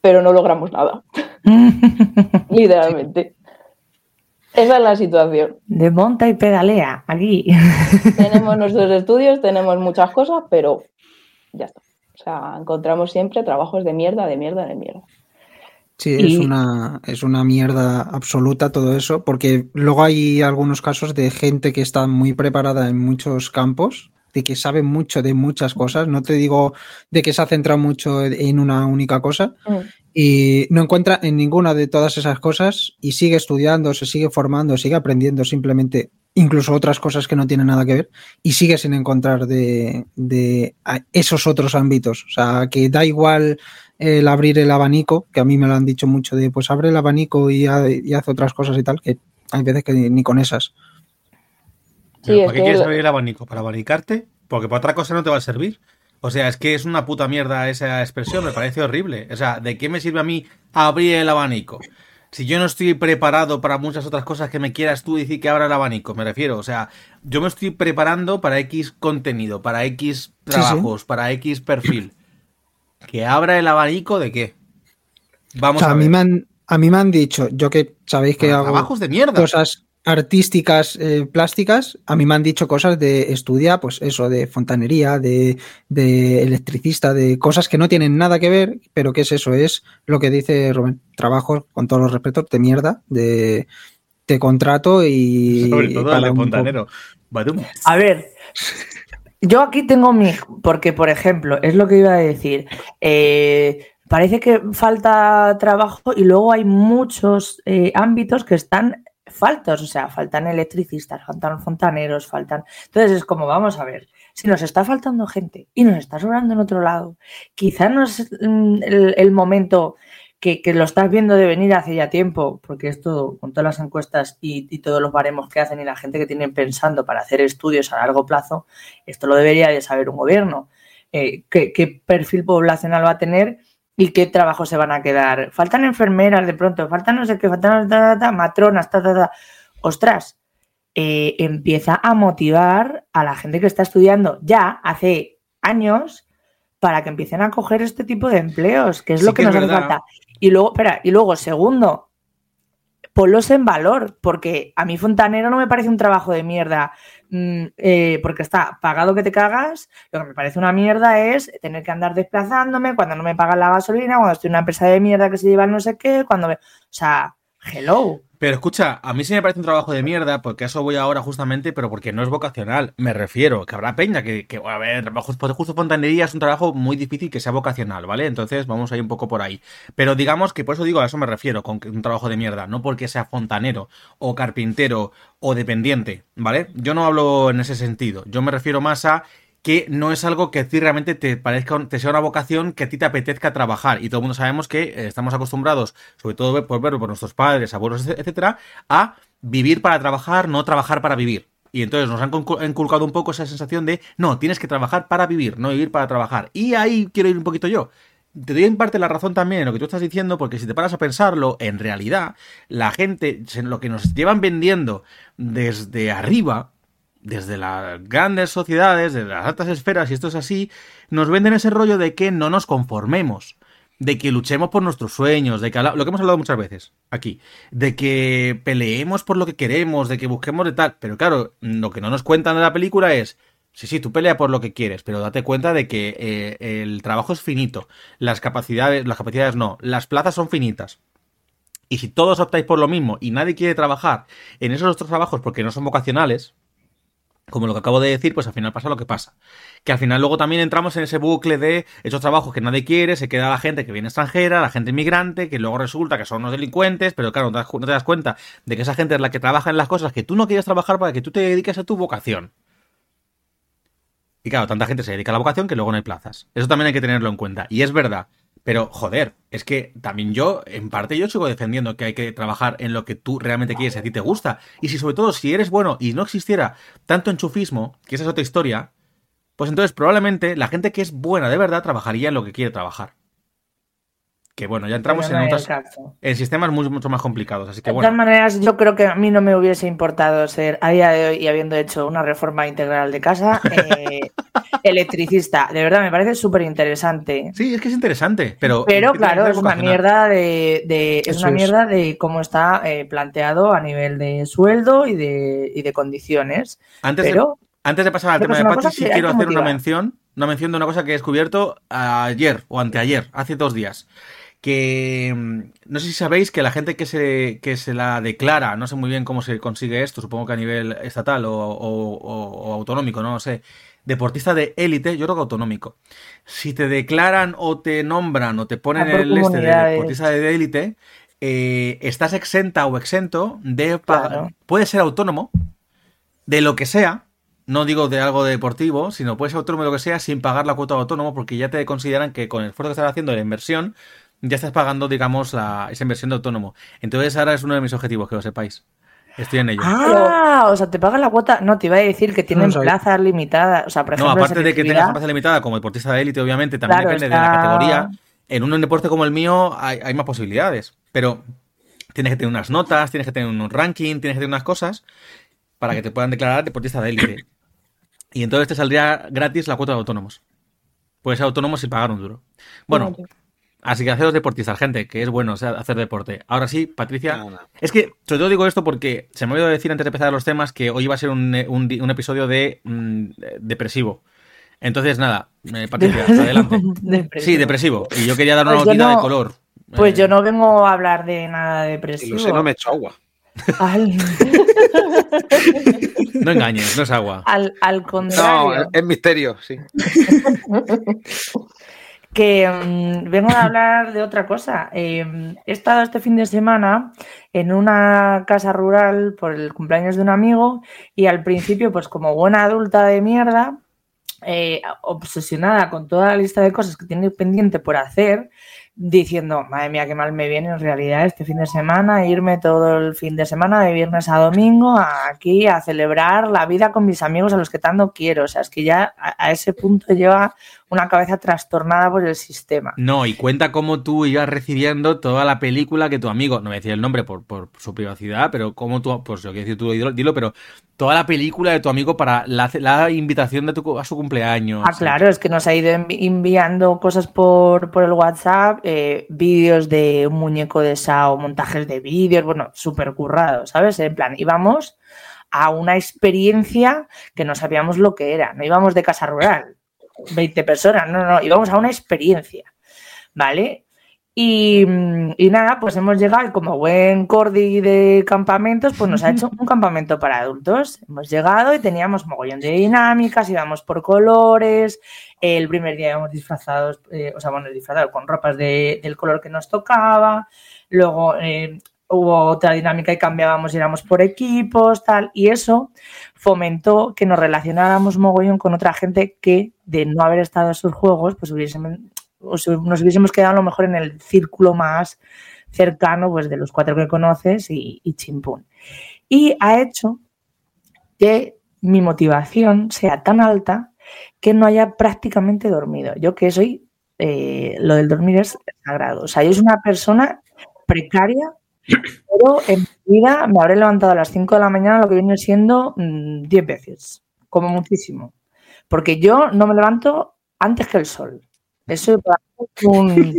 pero no logramos nada. Literalmente. Esa es la situación. De monta y pedalea, aquí. Tenemos nuestros estudios, tenemos muchas cosas, pero ya está. O sea, encontramos siempre trabajos de mierda, de mierda, de mierda. Sí, Y- es una, es una mierda absoluta todo eso, porque luego hay algunos casos de gente que está muy preparada en muchos campos, de que sabe mucho de muchas cosas, no te digo de que se ha centrado mucho en una única cosa, Mm. Y no encuentra en ninguna de todas esas cosas y sigue estudiando, se sigue formando, sigue aprendiendo simplemente incluso otras cosas que no tienen nada que ver y sigue sin encontrar de, de esos otros ámbitos. O sea, que da igual el abrir el abanico, que a mí me lo han dicho mucho de pues abre el abanico y, ha- y haz otras cosas y tal, que hay veces que ni, con esas. Sí, ¿Pero es ¿Para qué que quieres abrir el abanico? ¿Para abanicarte? Porque para otra cosa no te va a servir. O sea, es que es una puta mierda esa expresión, me parece horrible. O sea, ¿de qué me sirve a mí abrir el abanico? Si yo no estoy preparado para muchas otras cosas que me quieras tú decir que abra el abanico, me refiero. O sea, yo me estoy preparando para X contenido, para X sí. trabajos, para X perfil. ¿Que abra el abanico de qué? Vamos o sea, a a, ver. mí me han, a mí me han dicho, yo que sabéis que hago trabajos de mierda. cosas artísticas eh, plásticas, a mí me han dicho cosas de estudia, pues eso, de fontanería, de, de electricista, de cosas que no tienen nada que ver, pero que es eso, es lo que dice Rubén, trabajos, con todos los respetos, de mierda, de te contrato y... Sobre todo para el un fontanero. A ver, yo aquí tengo mi. Porque, por ejemplo, es lo que iba a decir. eh, parece que falta trabajo y luego hay muchos eh, ámbitos que están faltos. O sea, faltan electricistas, faltan fontaneros, faltan. Entonces es como, vamos a ver. Si nos está faltando gente y nos está sobrando en otro lado, quizá no es mm, el, momento que, lo estás viendo de venir hace ya tiempo, porque esto, con todas las encuestas y, todos los baremos que hacen y la gente que tienen pensando para hacer estudios a largo plazo, esto lo debería de saber un gobierno. Eh, ¿qué, qué perfil poblacional va a tener y qué trabajos se van a quedar? Faltan enfermeras de pronto, faltan no sé qué, faltan ta, ta, ta, matronas, ta, ta, ta. Ostras, eh, empieza a motivar a la gente que está estudiando ya hace años para que empiecen a coger este tipo de empleos, que es Sí lo que, que nos hace falta. Y luego, espera, y luego, segundo, ponlos en valor, porque a mí fontanero no me parece un trabajo de mierda, eh, porque está pagado que te cagas, lo que me parece una mierda es tener que andar desplazándome cuando no me pagan la gasolina, cuando estoy en una empresa de mierda que se lleva no sé qué, cuando me... O sea, hello. Pero escucha, a mí sí me parece un trabajo de mierda, porque a eso voy ahora justamente, pero porque no es vocacional. Me refiero, que habrá peña que, que a ver, justo fontanería es un trabajo muy difícil que sea vocacional, ¿vale? Entonces vamos a ir un poco por ahí. Pero digamos que por eso digo, a eso me refiero, con un trabajo de mierda, no porque sea fontanero o carpintero o dependiente, ¿vale? Yo no hablo en ese sentido, yo me refiero más a que no es algo que a ti realmente te parezca, te sea una vocación que a ti te apetezca trabajar. Y todo el mundo sabemos que eh, estamos acostumbrados, sobre todo por verlo por nuestros padres, abuelos, etcétera, a vivir para trabajar, no trabajar para vivir. Y entonces nos han inculcado un poco esa sensación de, no, tienes que trabajar para vivir, no vivir para trabajar. Y ahí quiero ir un poquito yo. Te doy en parte la razón también en lo que tú estás diciendo, porque si te paras a pensarlo, en realidad, la gente, lo que nos llevan vendiendo desde arriba, desde las grandes sociedades, de las altas esferas, y esto es así, nos venden ese rollo de que no nos conformemos, de que luchemos por nuestros sueños, de que lo que hemos hablado muchas veces aquí, de que peleemos por lo que queremos, de que busquemos de tal. Pero claro, lo que no nos cuentan de la película es. Sí, sí, tú pelea por lo que quieres, pero date cuenta de que eh, el trabajo es finito. Las capacidades, las capacidades no, las plazas son finitas. Y si todos optáis por lo mismo y nadie quiere trabajar en esos otros trabajos porque no son vocacionales, como lo que acabo de decir, pues al final pasa lo que pasa. Que al final luego también entramos en ese bucle de esos trabajos que nadie quiere, se queda la gente que viene extranjera, la gente inmigrante, que luego resulta que son unos delincuentes, pero claro, no te das, cuenta de que esa gente es la que trabaja en las cosas que tú no quieres trabajar para que tú te dediques a tu vocación. Y claro, tanta gente se dedica a la vocación que luego no hay plazas. Eso también hay que tenerlo en cuenta. Y es verdad. Pero, joder, es que también yo, en parte, yo sigo defendiendo que hay que trabajar en lo que tú realmente quieres y a ti te gusta. Y si sobre todo, si eres bueno y no existiera tanto enchufismo, que esa es otra historia, pues entonces probablemente la gente que es buena de verdad trabajaría en lo que quiere trabajar. Que bueno, ya entramos no en, otras, en sistemas muy- mucho más complicados. Así que De todas maneras, yo creo que a mí no me hubiese importado ser, a día de hoy, y habiendo hecho una reforma integral de casa, eh, electricista. De verdad, me parece súper interesante. Sí, es que es interesante, pero... Pero ¿qué tiene que claro, es una mierda de, de- es una es. mierda de cómo está eh, planteado a nivel de sueldo y de, y de condiciones. Antes de Pero Antes de pasar al tema de cosa sí quiero hacer una mención, una mención de una cosa que he descubierto ayer o anteayer, hace dos días. Que mm, no sé si sabéis que la gente que se, que se la declara, no sé muy bien cómo se consigue esto, supongo que a nivel estatal o, o- o- o autonómico, no lo sé, deportista de élite, yo creo que autonómico. Si te declaran o te nombran o te ponen Ah, el este de deportista de élite, eh, estás exenta o exento de pagar. Claro. Puedes ser autónomo de lo que sea, no digo de algo deportivo, sino puedes ser autónomo de lo que sea sin pagar la cuota de autónomo porque ya te consideran que con el esfuerzo que estás haciendo de la inversión, ya estás pagando, digamos, la, esa inversión de autónomo. Entonces ahora es uno de mis objetivos, que lo sepáis. Estoy en ello. Ah, o sea, te pagan la cuota. No, te iba a decir que tienen sabía. plazas limitadas. O sea, por no, ejemplo, aparte de que tengas una plaza limitada como deportista de élite, obviamente, también Claro, depende de la categoría. En un deporte como el mío hay, hay más posibilidades, pero tienes que tener unas notas, tienes que tener un ranking, tienes que tener unas cosas para que te puedan declarar deportista de élite. Y entonces te saldría gratis la cuota de autónomos. Puedes ser autónomo sin pagar un duro. Bueno, así que haceros deportistas, gente, que es bueno o sea, hacer deporte. Ahora sí, Patricia. No, no. Es que, sobre todo digo esto porque se me olvidó decir antes de empezar los temas que hoy iba a ser un, un di- un episodio de mm, depresivo. Entonces, nada, eh, Patricia, adelante. Depresivo. Sí, depresivo. Y yo quería dar una Pues notita de no- color. Pues Eh, yo no vengo a hablar de nada Y depresivo. lo sé, no me echo agua. al, No engañes, no es agua. al, al No, contrario. es misterio, sí. que mm, vengo a hablar de otra cosa. Eh, he estado este fin de semana en una casa rural por el cumpleaños de un amigo y al principio, pues como buena adulta de mierda, eh, obsesionada con toda la lista de cosas que tiene pendiente por hacer, diciendo, madre mía, qué mal me viene en realidad este fin de semana, irme todo el fin de semana, de viernes a domingo, aquí a celebrar la vida con mis amigos a los que tanto quiero. O sea, es que ya a, a ese punto lleva una cabeza trastornada por el sistema. No, y cuenta cómo tú ibas recibiendo toda la película que tu amigo, no me decía el nombre por, por su privacidad, pero cómo tú, pues yo quiero decir tú, dilo, pero toda la película de tu amigo para la, la invitación de tu, a su cumpleaños. Ah, claro, es que nos ha ido envi- enviando cosas por, por el WhatsApp eh, vídeos de un muñeco de Sao, montajes de vídeos, bueno, súper currado, ¿sabes? En plan, íbamos a una experiencia que no sabíamos lo que era, no íbamos de casa rural, 20 personas, no, no, íbamos a una experiencia, ¿vale? Y, mm, y nada, pues hemos llegado como buen cordi de campamentos, pues nos ha hecho un campamento para adultos. Hemos llegado y teníamos mogollón de dinámicas, íbamos por colores. El primer día íbamos disfrazados, eh, o sea, bueno, disfrazados con ropas de- del color que nos tocaba. Luego eh, hubo otra dinámica y cambiábamos y éramos por equipos, tal. Y eso fomentó que nos relacionáramos mogollón con otra gente que, de no haber estado en esos juegos, pues hubiésemos, nos hubiésemos quedado a lo mejor en el círculo más cercano pues de los cuatro que conoces y, y chimpún. Y ha hecho que mi motivación sea tan alta que no haya prácticamente dormido. Yo que soy, eh, lo del dormir es sagrado. O sea, yo soy una persona precaria, pero en mi vida me habré levantado a las 5 de la mañana lo que viene siendo mm, 10 veces, como muchísimo. Porque yo no me levanto antes que el sol. Eso para mí es un...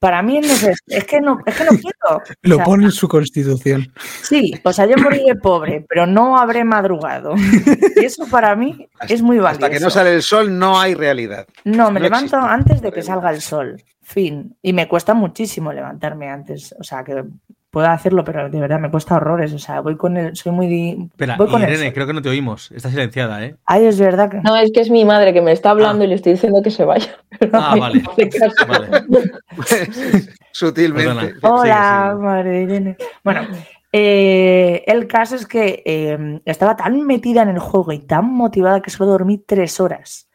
Para mí no es, es que no, es que no quiero. Lo O sea, pone en su constitución. Sí, o sea, yo moriré pobre, pero no habré madrugado. Y eso para mí es muy valioso. Hasta que no sale el sol no hay realidad. No, me no levanto existe. antes de que salga el sol. Fin. Y me cuesta muchísimo levantarme antes. O sea, que puedo hacerlo, pero de verdad me cuesta horrores. O sea, voy con el. Soy muy. Espera, voy con el Irene, creo que no te oímos. Está silenciada, ¿eh? Ay, es verdad que. No, es que es mi madre que me está hablando Ah. y le estoy diciendo que se vaya. Ah, vale. Vale. Sutilmente. Perdona. Hola, Sigue, sigue. madre de Irene. Bueno, eh, el caso es que eh, estaba tan metida en el juego y tan motivada que solo dormí tres horas.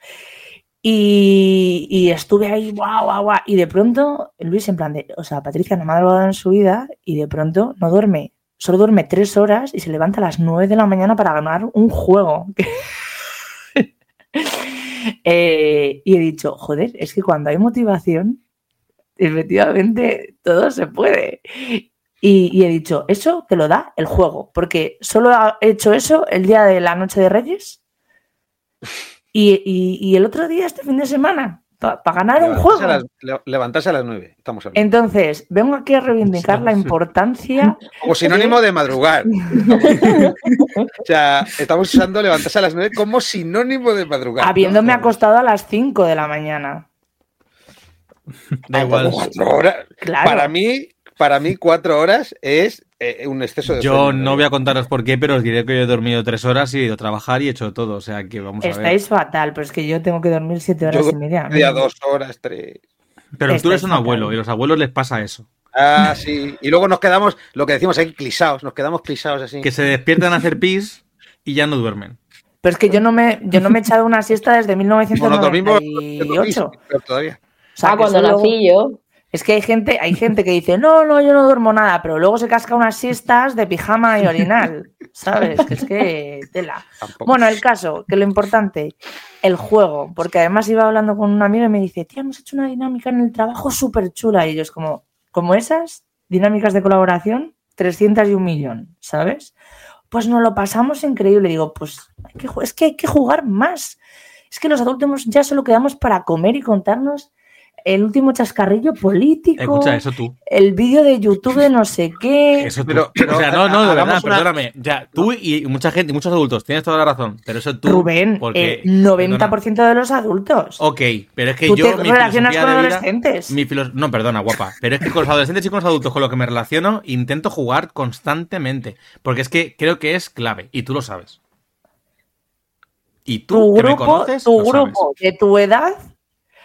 Y, estuve ahí, guau, guau, guau. Y de pronto, Luis, en plan de, o sea, Patricia no me ha drogado en su vida y de pronto no duerme. Solo duerme tres horas y se levanta a las nueve de la mañana para ganar un juego. Eh, y he dicho, joder, es que cuando hay motivación, efectivamente todo se puede. Y, y he dicho, eso te lo da el juego, porque solo he hecho eso el día de la noche de Reyes y, y- y el otro día, este fin de semana, para ganar un a juego. las- le- levantarse a las nueve. Estamos hablando. Entonces, vengo aquí a reivindicar la importancia. Como sinónimo de madrugar. o sea, estamos usando levantarse a las nueve como sinónimo de madrugar. ¿no? Habiéndome acostado a las 5 de la mañana. Da igual. Horas. Claro. Para mí, para mí, cuatro horas es eh, un exceso de Yo sueño, no ¿eh? voy a contaros por qué, pero os diré que yo he dormido tres horas y he ido a trabajar y he hecho todo. O sea que vamos a ver. Estáis fatal, pero es que yo tengo que dormir 7 horas Yo y media. Día dos horas, tres. Pero tú estáis eres un fatal. abuelo y a los abuelos les pasa eso. Ah, sí. Y luego nos quedamos, lo que decimos aquí, clisados. Nos quedamos clisados así. Que se despiertan a hacer pis y ya no duermen. Pero es que yo no me, yo no me he echado una siesta desde Como nos dormimos, 1998. peor todavía. O sea, ah, cuando nací yo. Es que hay gente, hay gente que dice, no, no, yo no duermo nada, pero luego se casca unas siestas de pijama y orinal. ¿Sabes? Que es que tela. Tampoco. Bueno, el caso, que lo importante, el juego, porque además iba hablando con un amigo y me dice, tía, hemos hecho una dinámica en el trabajo súper chula. Y yo es como, como esas dinámicas de colaboración, 300 y un millón, ¿sabes? Pues nos lo pasamos increíble. Digo, pues hay que es que hay que jugar más. Es que los adultos ya solo quedamos para comer y contarnos el último chascarrillo político, Escucha, eso tú. el vídeo de YouTube de no sé qué. Eso tú. Pero- pero o sea, no, no, de verdad, hagamos una- perdóname. Ya, tú y mucha gente, y muchos adultos, tienes toda la razón. Pero eso tú. Rubén, porque, el 90% de los adultos. Ok, pero es que Tú yo. te mi relacionas con vida- adolescentes. mi filos- No, perdona, guapa. Pero es que con los adolescentes y con los adultos con los que me relaciono, intento jugar constantemente. Porque es que creo que es clave. Y tú lo sabes. Y tú, Tu que me grupo, conoces, tu lo sabes. grupo de tu edad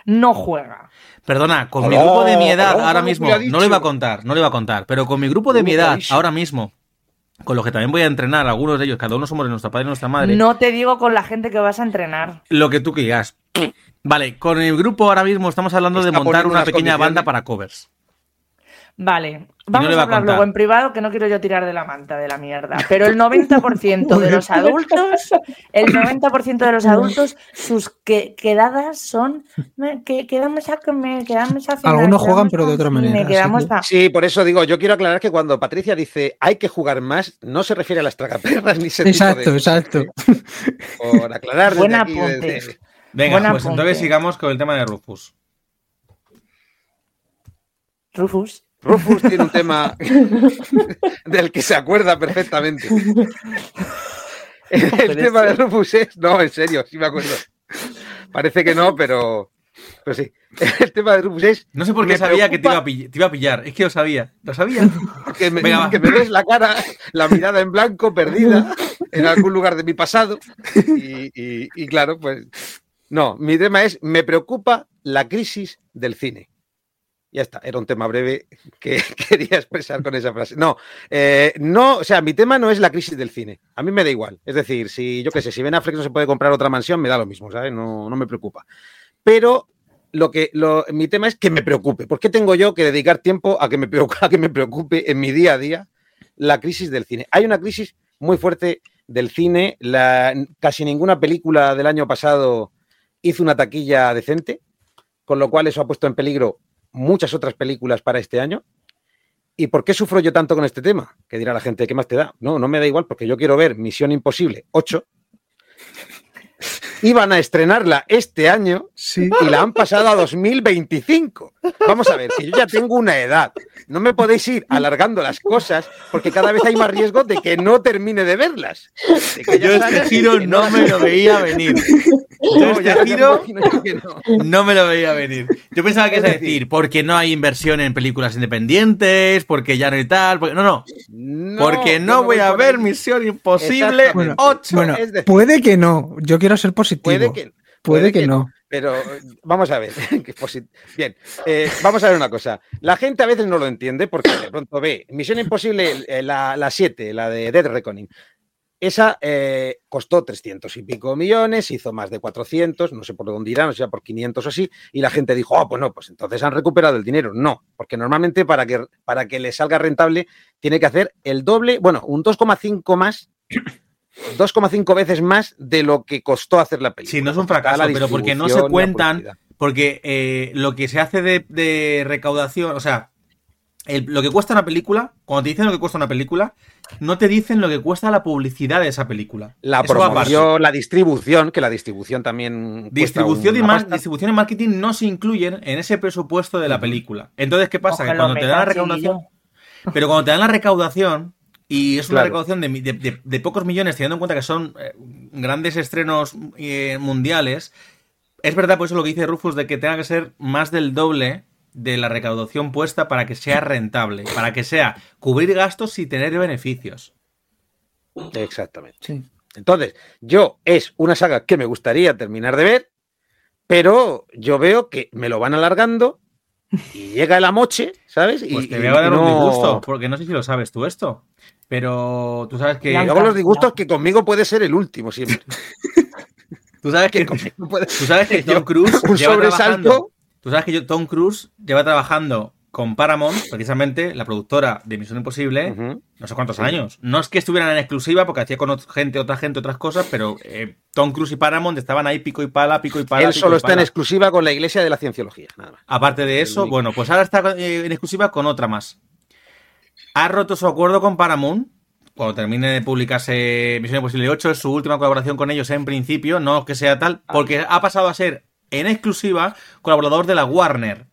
no juega. Perdona, con mi grupo de mi edad oh, ahora mismo, no lo iba a contar, no lo iba a contar, pero con mi grupo de mi edad ahora mismo, con los que también voy a entrenar, algunos de ellos, cada uno somos de nuestra padre y nuestra madre, No te digo con la gente que vas a entrenar. lo que tú quieras. Vale, con el grupo ahora mismo estamos hablando de montar una pequeña banda para covers. Vale, vamos a hablar luego en privado que no quiero yo tirar de la manta de la mierda. Pero el 90% de los adultos, el 90% de los adultos, sus que- quedadas son me- que quedamos a comer, quedamos a cenar, Algunos juegan, quedamos pero de otra manera, quedamos que- Sí, por eso digo, yo quiero aclarar que cuando Patricia dice hay que jugar más, no se refiere a las tragaperras ni tipo Exacto, de- exacto. Por aclarar desde Buen aquí, apunte. desde- Venga, Buen pues apunte. entonces sigamos con el tema de Rufus. Rufus. Rufus tiene un tema del que se acuerda perfectamente. El, tema de Rufus es. No, en serio, sí me acuerdo. Parece que no, pero. Pero sí. El tema de Rufus es. No sé por qué sabía que te iba, a pillar, te iba a pillar. Es que lo sabía. Lo sabía. Que me, Venga, va. que me ves la cara, la mirada en blanco, perdida, en algún lugar de mi pasado. Y, y- y claro, pues. No, mi tema es: me preocupa la crisis del cine. Ya está, era un tema breve que quería expresar con esa frase. No, eh, no, o sea, mi tema no es la crisis del cine. A mí me da igual. Es decir, si yo qué sé, si Ben Affleck no se puede comprar otra mansión, me da lo mismo, ¿sabes? No, no me preocupa. Pero lo que lo, mi tema es que me preocupe. ¿Por qué tengo yo que dedicar tiempo a que me que me preocupe en mi día a día la crisis del cine? Hay una crisis muy fuerte del cine. Casi ninguna película del año pasado hizo una taquilla decente, con lo cual eso ha puesto en peligro muchas otras películas para este año. ¿Y por qué sufro yo tanto con este tema? Que dirá la gente, ¿qué más te da? No, no me da igual porque yo quiero ver Misión Imposible 8. Iban a estrenarla este año Sí. y la han pasado a 2025. Vamos a ver, que yo ya tengo una edad. No me podéis ir alargando las cosas porque cada vez hay más riesgo de que no termine de verlas. De que Yo este giro que no me lo veía venir. Yo No, este ya giro no. no me lo veía venir. Yo pensaba que Es decir- decir, porque no hay inversión en películas independientes, porque ya no hay tal. porque- No, no. No, Porque no voy voy a ver ahí. Misión Imposible Exactamente. 8. Bueno, es decir- puede que no. Yo quiero ser positivo. Puede que, Puede que no. Pero eh, vamos a ver. Bien, eh, vamos a ver una cosa. La gente a veces no lo entiende porque de pronto ve Misión Imposible, eh, la, la 7, la de Dead Reckoning. Esa eh, costó 300 y pico millones, hizo más de 400, no sé por dónde irán, o sea, por 500 o así, y la gente dijo, oh, pues no, pues entonces han recuperado el dinero. No, porque normalmente para que, para que le salga rentable tiene que hacer el doble, bueno, un 2,5 más, 2,5 veces más de lo que costó hacer la película. Sí, no es un fracaso, pero porque no se cuentan, porque eh, lo que se hace de, de recaudación, o sea, el- lo que cuesta una película, cuando te dicen lo que cuesta una película, no te dicen lo que cuesta la publicidad de esa película. La Eso promoción, la distribución, que la distribución también. Distribución y, mar- distribución y marketing no se incluyen en ese presupuesto de la película. Entonces, ¿qué pasa? Ojalá Que cuando te dan la recaudación, pero cuando te dan la recaudación, y es una Claro. recaudación de, mi- de- de- de pocos millones, teniendo en cuenta que son eh, grandes estrenos eh, mundiales, es verdad, por eso lo que dice Rufus, de que tenga que ser más del doble de la recaudación puesta para que sea rentable, para que sea cubrir gastos y tener beneficios. Exactamente. Sí. Entonces, yo es una saga que me gustaría terminar de ver, pero yo veo que me lo van alargando y llega la moche, ¿sabes? Y, Pues te y voy a dar un no- disgusto, porque no sé si lo sabes tú esto, pero tú sabes que... Ya. Y luego los disgustos que conmigo puede ser el último siempre. Tú sabes que, tú sabes que yo- Tom Cruise un lleva sobresalto. trabajando- Tú sabes que yo- Tom Cruise lleva trabajando con Paramount, precisamente la productora de Misión Imposible, no sé cuántos Sí. años. No es que estuvieran en exclusiva porque hacía con gente, otra gente, otras cosas, pero eh, Tom Cruise y Paramount estaban ahí pico y pala, pico y pala. Él pico solo y está en exclusiva con la Iglesia de la Cienciología, nada más. Aparte de eso, bueno, pues ahora está eh, en exclusiva con otra más. Ha roto su acuerdo con Paramount. Cuando termine de publicarse Misión Imposible 8, es su última colaboración con ellos en principio, no que sea tal, porque ha pasado a ser en exclusiva colaborador de la Warner.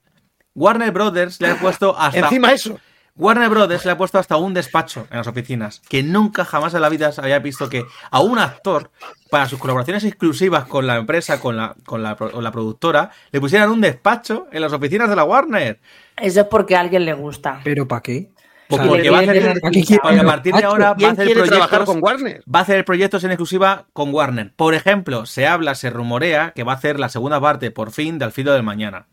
Warner Brothers le ha puesto hasta Encima eso. Warner Brothers le ha puesto hasta un despacho en las oficinas, que nunca jamás en la vida se había visto que a un actor, para sus colaboraciones exclusivas con la empresa, con la, con la, con la productora, le pusieran un despacho en las oficinas de la Warner. Eso es porque a alguien le gusta. ¿Pero para qué? Porque, sea, porque va a hacer, ¿Para qué quiere porque a partir de ahora va a ¿Quién hacer proyectos, con Warner? va a hacer proyectos en exclusiva con Warner. Por ejemplo, se habla, se rumorea que va a hacer la segunda parte, por fin, de Al filo del mañana.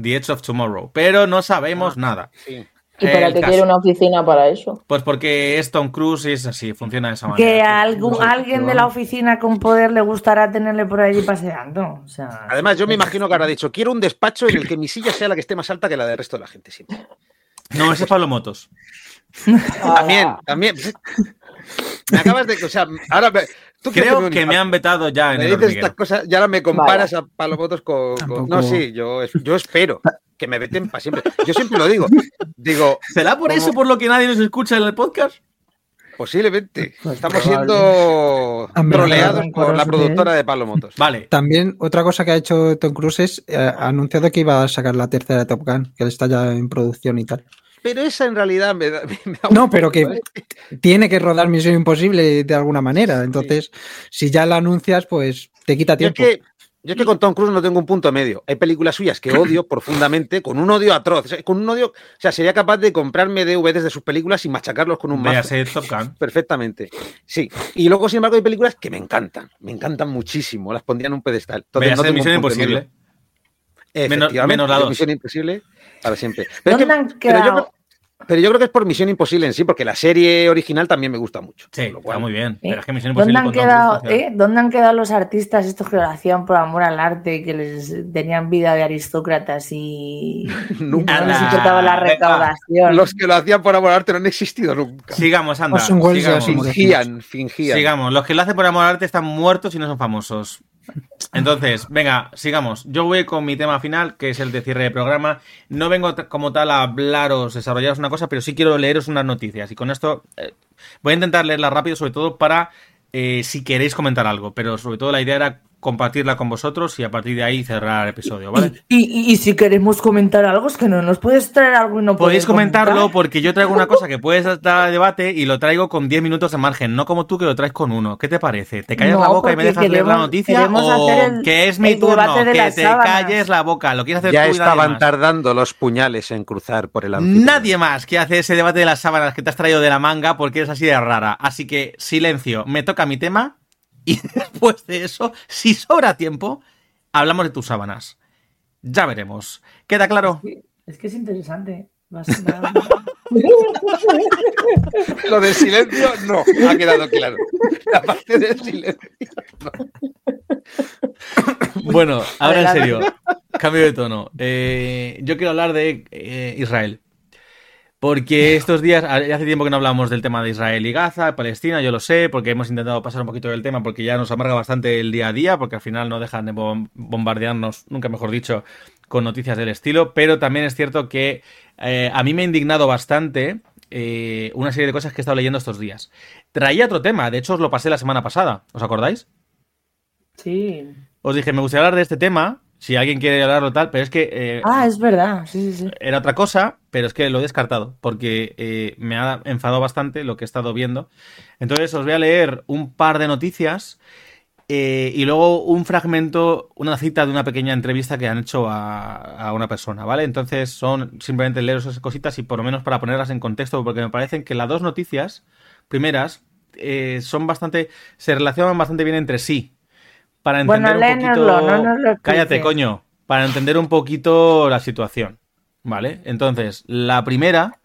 The Edge of Tomorrow. Pero no sabemos nada. Sí. ¿Y para qué quiere una oficina para eso? Pues porque es Tom Cruise y es así, funciona de esa manera. Que a algún, no sé, alguien de la oficina con poder le gustará tenerle por allí paseando. O sea, Además, yo me imagino que habrá dicho, quiero un despacho en el que mi silla sea la que esté más alta que la del resto de la gente siempre. No, ese es Pablo Motos. También, también. Me acabas de. O sea, ahora. Me- ¿tú crees Creo que me han vetado ya en me el dices estas cosas y ahora me comparas a Palomotos con, con-. No, sí, yo, yo espero que me veten para siempre. Yo siempre lo digo. Digo, ¿Será por eso por lo que nadie nos escucha en el podcast? Posiblemente. Pues Estamos probable. siendo troleados por la productora de Pablo Motos. Vale. También otra cosa que ha hecho Tom Cruise es eh, ha anunciado que iba a sacar la tercera de Top Gun, que está ya en producción y tal. Pero esa en realidad me da. me da No, pero que ¿eh? tiene que rodar Misión Imposible de alguna manera. Entonces, si ya la anuncias, pues te quita Yo es, tiempo. que, yo es que con Tom Cruise no tengo un punto medio. Hay películas suyas que odio profundamente, con un odio atroz. O sea, con un odio. O sea, sería capaz de comprarme DVDs de sus películas y machacarlos con un mazo. Véase Top Gun. Perfectamente. Sí. Y luego, sin embargo, hay películas que me encantan. Me encantan muchísimo. Las pondría en un pedestal. Entonces, Véase no tengo un Misión punto Imposible. medio. Efectivamente, menos la dos. Misión Imposible para siempre. Pero, es ¿Dónde que- han pero yo, creo- pero yo creo que es por Misión Imposible en sí, porque la serie original también me gusta mucho. Sí, Lo está muy bien. ¿Eh? Pero es que Misión ¿Dónde han, quedado, eh? ¿Dónde han quedado los artistas estos que lo hacían por amor al arte, que les tenían vida de aristócratas y, Nunca. no les importaba la recaudación? Los que lo hacían por amor al arte no han existido nunca. Sigamos, anda. Sigamos. murió. Fingían, fingían. Sigamos. Los que lo hacen por amor al arte están muertos y no son famosos. Entonces, venga, sigamos. Yo voy con mi tema final, que es el de cierre de programa. No vengo como tal a hablaros, desarrollaros una cosa, pero sí quiero leeros unas noticias. Y con esto eh, voy a intentar leerlas rápido, sobre todo para eh, si queréis comentar algo. Pero sobre todo la idea era compartirla con vosotros y a partir de ahí cerrar el episodio, ¿vale? Y, y- y si queremos comentar algo, es que no nos puedes traer algo y no Podéis comentarlo comentar. porque yo traigo una cosa que puedes dar a debate y lo traigo con 10 minutos de margen, no como tú que lo traes con uno. ¿Qué te parece? ¿Te callas No, la boca y me dejas leer la noticia? ¿O el- que es mi turno? Que te sábanas. calles la boca. Lo quieres hacer Ya tú estaban más. tardando los puñales en cruzar por el anfiteatro. Nadie más que hace ese debate de las sábanas que te has traído de la manga porque eres así de rara. Así que silencio, me toca mi tema y después de eso, si sobra tiempo, hablamos de tus sábanas. Ya veremos. ¿Queda claro? Es que es interesante. Lo del silencio no, ha quedado claro. La parte del silencio. Bueno, ahora en serio, cambio de tono. Eh, yo quiero hablar de eh, Israel. Porque estos días, hace tiempo que no hablamos del tema de Israel y Gaza, Palestina, yo lo sé, porque hemos intentado pasar un poquito del tema, porque ya nos amarga bastante el día a día, porque al final no dejan de bom- bombardearnos, nunca mejor dicho, con noticias del estilo. Pero también es cierto que eh, a mí me ha indignado bastante eh, una serie de cosas que he estado leyendo estos días. Traía otro tema, de hecho os lo pasé la semana pasada, ¿os acordáis? Sí. Os dije, me gustaría hablar de este tema, si alguien quiere hablarlo tal, pero es que eh, Ah, es verdad. Sí, sí, sí. era otra cosa, pero es que lo he descartado, porque eh, me ha enfadado bastante lo que he estado viendo. Entonces os voy a leer un par de noticias eh, y luego un fragmento, una cita de una pequeña entrevista que han hecho a, a una persona, ¿vale? Entonces son simplemente leer esas cositas y por lo menos para ponerlas en contexto, porque me parecen que las dos noticias primeras son bastante, se relacionan bastante bien entre sí. Para Bueno, entender un léenoslo, poquito... no Cállate, coño. Para entender un poquito la situación. ¿Vale? Entonces, la primera.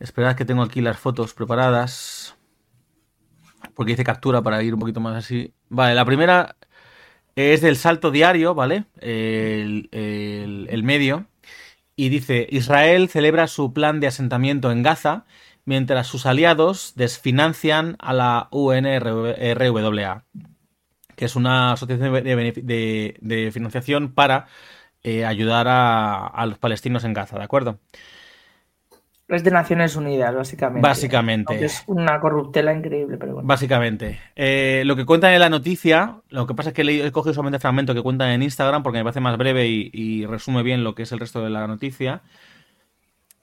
Esperad que tengo aquí las fotos preparadas. Porque hice captura para ir un poquito más así. Vale, la primera es del salto diario, ¿vale? El, el- el medio. Y dice: Israel celebra su plan de asentamiento en Gaza mientras sus aliados desfinancian a la UNRWA, que es una asociación de, benefi- de- de financiación para eh, ayudar a, a los palestinos en Gaza, ¿de acuerdo? Es de Naciones Unidas, básicamente. Básicamente. Aunque Es una corruptela increíble, pero bueno. Básicamente. Eh, lo que cuentan en la noticia, lo que pasa es que he cogido solamente el fragmento que cuentan en Instagram porque me parece más breve y, y resume bien lo que es el resto de la noticia.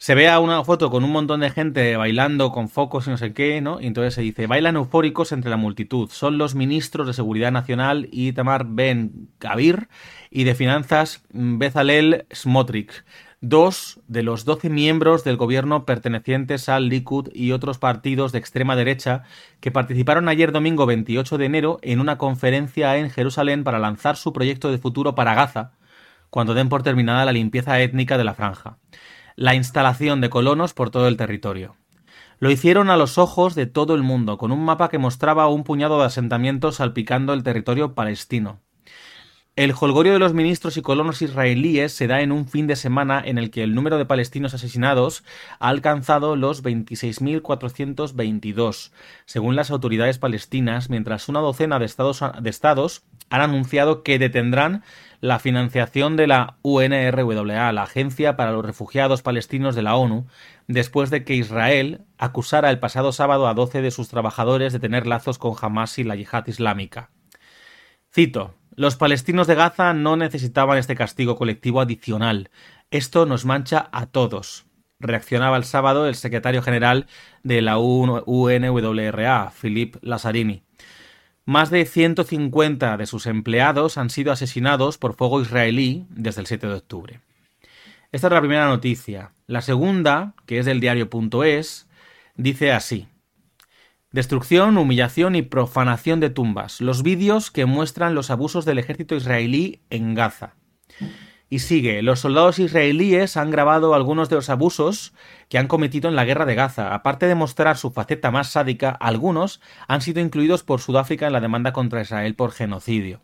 Se ve a una foto con un montón de gente bailando con focos y no sé qué, ¿no? Y entonces se dice, bailan eufóricos entre la multitud. Son los ministros de Seguridad Nacional Itamar Ben Gavir y de Finanzas mm, Bezalel Smotrich, dos de los 12 miembros del gobierno pertenecientes al Likud y otros partidos de extrema derecha que participaron ayer domingo 28 de enero en una conferencia en Jerusalén para lanzar su proyecto de futuro para Gaza, cuando den por terminada la limpieza étnica de la franja la instalación de colonos por todo el territorio. Lo hicieron a los ojos de todo el mundo, con un mapa que mostraba un puñado de asentamientos salpicando el territorio palestino. El jolgorio de los ministros y colonos israelíes se da en un fin de semana en el que el número de palestinos asesinados ha alcanzado los 26.422, según las autoridades palestinas, mientras una docena de estados, de estados han anunciado que detendrán la financiación de la UNRWA, la Agencia para los Refugiados Palestinos de la ONU, después de que Israel acusara el pasado sábado a 12 de sus trabajadores de tener lazos con Hamas y la yihad islámica. Cito, los palestinos de Gaza no necesitaban este castigo colectivo adicional. Esto nos mancha a todos. Reaccionaba el sábado el secretario general de la UNWRA, Philippe Lazzarini. Más de 150 de sus empleados han sido asesinados por fuego israelí desde el 7 de octubre. Esta es la primera noticia. La segunda, que es del diario.es, dice así. Destrucción, humillación y profanación de tumbas. Los vídeos que muestran los abusos del ejército israelí en Gaza. Y sigue, los soldados israelíes han grabado algunos de los abusos que han cometido en la guerra de Gaza. Aparte de mostrar su faceta más sádica, algunos han sido incluidos por Sudáfrica en la demanda contra Israel por genocidio.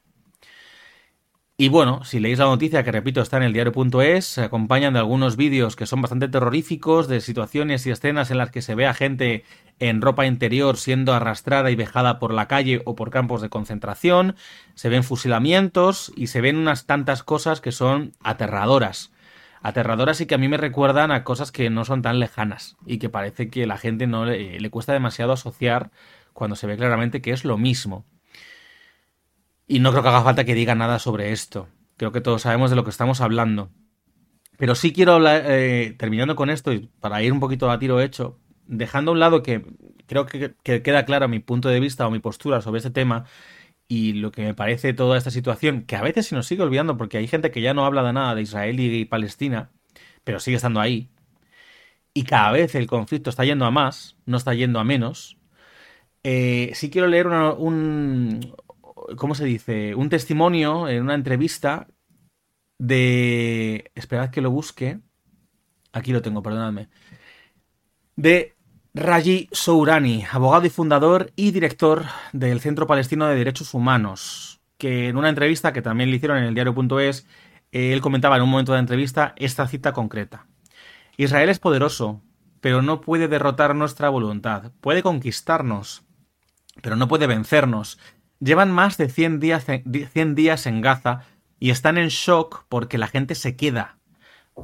Y bueno, si leéis la noticia, que repito está en el diario.es, se acompañan de algunos vídeos que son bastante terroríficos, de situaciones y escenas en las que se ve a gente en ropa interior siendo arrastrada y vejada por la calle o por campos de concentración, se ven fusilamientos y se ven unas tantas cosas que son aterradoras. Aterradoras y que a mí me recuerdan a cosas que no son tan lejanas y que parece que la gente no le, le cuesta demasiado asociar cuando se ve claramente que es lo mismo. Y no creo que haga falta que diga nada sobre esto. Creo que todos sabemos de lo que estamos hablando. Pero sí quiero hablar, eh, terminando con esto, y para ir un poquito a tiro hecho, dejando a un lado que creo que, queda claro mi punto de vista o mi postura sobre este tema y lo que me parece toda esta situación, que a veces se nos sigue olvidando porque hay gente que ya no habla de nada de Israel y Palestina, pero sigue estando ahí. Y cada vez el conflicto está yendo a más, no está yendo a menos. Eh, sí quiero leer un, ¿cómo se dice? Un testimonio en una entrevista de... Esperad que lo busque. Aquí lo tengo, perdonadme. De Raji Sourani, abogado y fundador y director del Centro Palestino de Derechos Humanos, que en una entrevista que también le hicieron en el diario.es, él comentaba en un momento de la entrevista esta cita concreta. Israel es poderoso, pero no puede derrotar nuestra voluntad. Puede conquistarnos, pero no puede vencernos. Llevan más de 100 días, 100 días en Gaza y están en shock porque la gente se queda.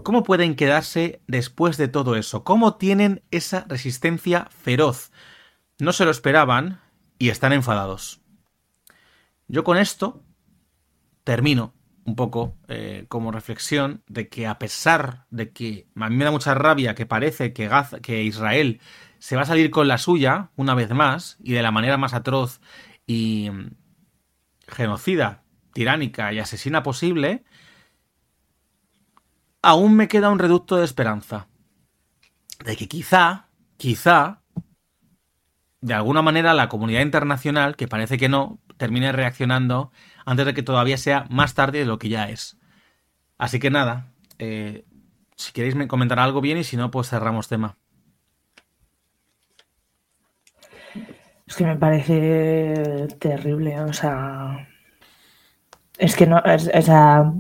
¿Cómo pueden quedarse después de todo eso? ¿Cómo tienen esa resistencia feroz? No se lo esperaban y están enfadados. Yo con esto termino un poco eh, como reflexión de que a pesar de que a mí me da mucha rabia que parece que, Gaza, que Israel se va a salir con la suya una vez más y de la manera más atroz y genocida, tiránica y asesina posible, aún me queda un reducto de esperanza. De que quizá, quizá, de alguna manera la comunidad internacional, que parece que no, termine reaccionando antes de que todavía sea más tarde de lo que ya es. Así que nada, eh, si queréis me comentar algo bien y si no, pues cerramos tema. Es que me parece terrible, o sea. Es que no, es, o sea,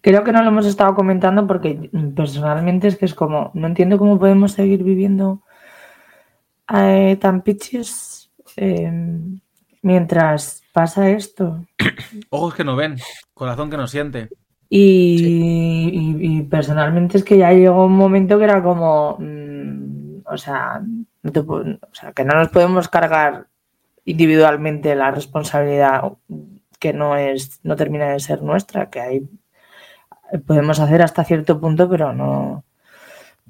creo que no lo hemos estado comentando porque personalmente es que es como, no entiendo cómo podemos seguir viviendo eh, tan pichis em, mientras pasa esto. Ojos que no ven, corazón que no siente. Y, y, personalmente es que ya llegó un momento que era como, mm, o sea, o sea, que no nos podemos cargar individualmente la responsabilidad que no es, no termina de ser nuestra, que hay podemos hacer hasta cierto punto, pero no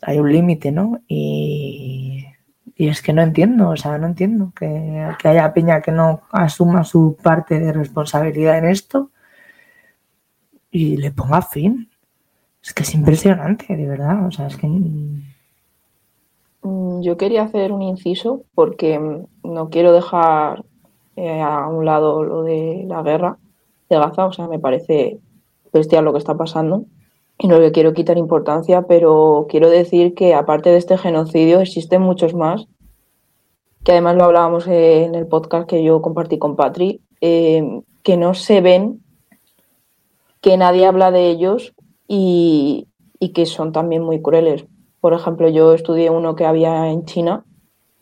hay un límite, ¿no? Y, y, es que no entiendo, o sea, no entiendo que, que, haya peña que no asuma su parte de responsabilidad en esto y le ponga fin. Es que es impresionante, de verdad, o sea, es que yo quería hacer un inciso porque mm, no quiero dejar eh, a un lado lo de la guerra de Gaza, o sea, me parece bestial lo que está pasando y no le quiero quitar importancia, pero quiero decir que aparte de este genocidio existen muchos más, que además lo hablábamos en el podcast que yo compartí con Patri, eh, que no se ven, que nadie habla de ellos y que son también muy crueles. Por ejemplo, yo estudié uno que había en China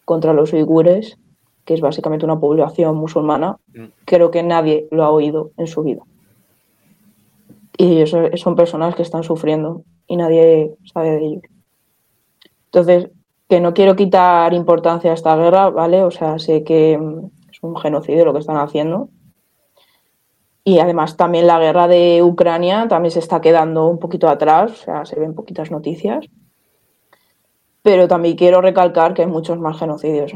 contra los uigures, que es básicamente una población musulmana, Mm. creo que nadie lo ha oído en su vida. Y eso, son personas que están sufriendo y nadie sabe de ello. Entonces, que no quiero quitar importancia a esta guerra, ¿vale? O sea, sé que mm, es un genocidio lo que están haciendo. Y además también la guerra de Ucrania también se está quedando un poquito atrás, o sea, se ven poquitas noticias. Pero también quiero recalcar que hay muchos más genocidios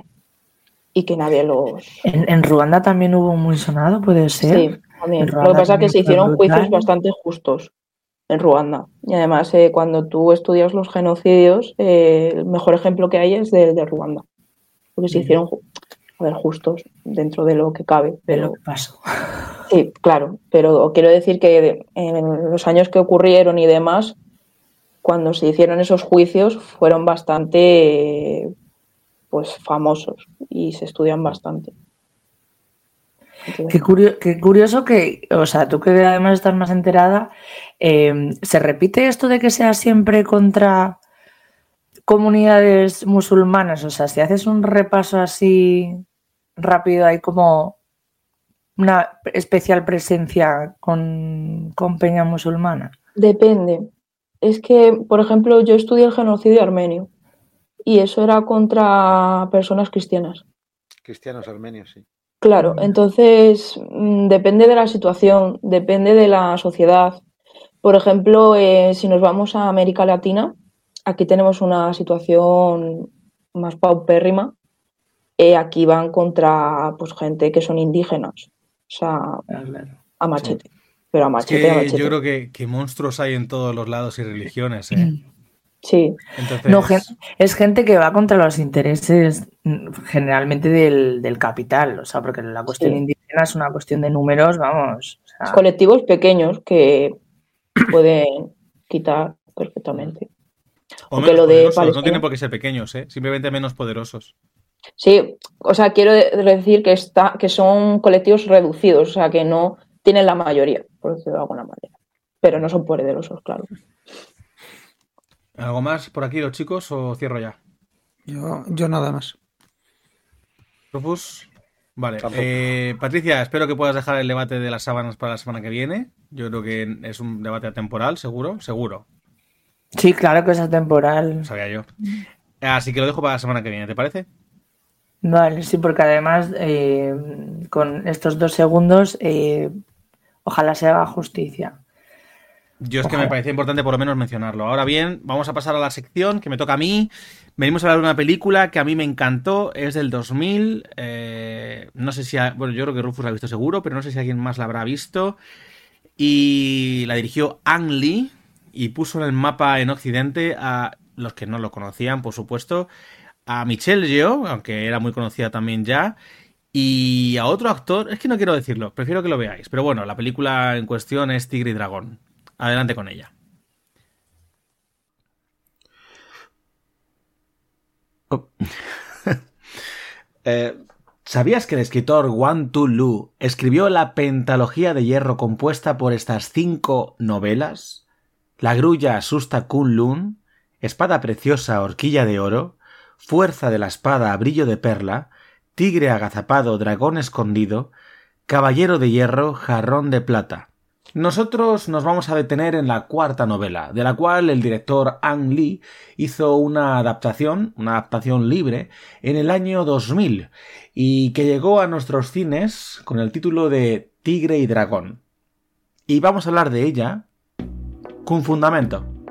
y que nadie los... En, en Ruanda también hubo un muy sonado, puede ser. Sí, también. Lo que pasa es que se hicieron brutal. juicios bastante justos en Ruanda. Y además, eh, cuando tú estudias los genocidios, eh, el mejor ejemplo que hay es de, de Ruanda. Porque se hicieron, a ver, justos dentro de lo que cabe. de Pero lo que pasó. sí, claro. Pero quiero decir que en los años que ocurrieron y demás, cuando se hicieron esos juicios, fueron bastante pues famosos y se estudian bastante. Qué, curio- qué curioso que, o sea, tú que además estás más enterada, eh, ¿se repite esto de que sea siempre contra comunidades musulmanas? O sea, si haces un repaso así rápido, hay como una especial presencia con, con peña musulmana. Depende. Es que, por ejemplo, yo estudié el genocidio armenio y eso era contra personas cristianas. Cristianos armenios, sí. Claro, Mm. entonces mm, depende de la situación, depende de la sociedad. Por ejemplo, eh, si nos vamos a América Latina, aquí tenemos una situación más paupérrima. Eh, aquí van contra pues, gente que son indígenas, o sea, a machete, pero a Es machete, a que machete. yo creo que, que monstruos hay en todos los lados y religiones, ¿eh? Sí, Entonces, No, es gente que va contra los intereses mm, generalmente del, del capital, o sea, porque la cuestión Sí. indígena es una cuestión de números, vamos. o sea, colectivos pequeños que pueden quitar perfectamente. o menos lo de poderosos, no Palestina- tienen por qué ser pequeños, ¿eh? Simplemente menos poderosos. Sí, o sea, quiero de- decir que, está, que son colectivos reducidos, o sea, que no tienen la mayoría, por decirlo de alguna manera. Pero no son poderosos, claro. ¿Algo más por aquí, los chicos, o cierro ya? Yo, yo nada más. Rufus. Vale. Eh, Patricia, espero que puedas dejar el debate de las sábanas para la semana que viene. Yo creo que es un debate atemporal, seguro, seguro, Sí, claro que es atemporal. lo sabía yo. Así que lo dejo para la semana que viene, ¿te parece? Vale, sí, porque además eh, con estos dos segundos, eh, ojalá se haga justicia. Yo es que me parece importante por lo menos mencionarlo. Ahora bien, vamos a pasar a la sección que me toca a mí. Venimos a hablar de una película que a mí me encantó, es del 2000. eh, no sé si, ha- bueno, yo creo que Rufus la ha visto seguro, pero no sé si alguien más la habrá visto. Y la dirigió Ang Lee y puso en el mapa en Occidente a los que no lo conocían, por supuesto, a Michelle Yeoh, aunque era muy conocida también ya, y a otro actor, es que no quiero decirlo, prefiero que lo veáis, pero bueno, la película en cuestión es Tigre y Dragón. Adelante con ella. Oh. Eh, ¿Sabías que el escritor Wan Tu Lu escribió la pentalogía de hierro compuesta por estas cinco novelas? La grulla asusta Kun Lun, Espada preciosa horquilla de oro, Fuerza de la espada brillo de perla, Tigre agazapado dragón escondido, Caballero de hierro jarrón de plata. Nosotros nos vamos a detener en la cuarta novela, de la cual el director Ang Lee hizo una adaptación, una adaptación libre, en el año 2000 y que llegó a nuestros cines con el título de Tigre y Dragón. Y vamos a hablar de ella con fundamento.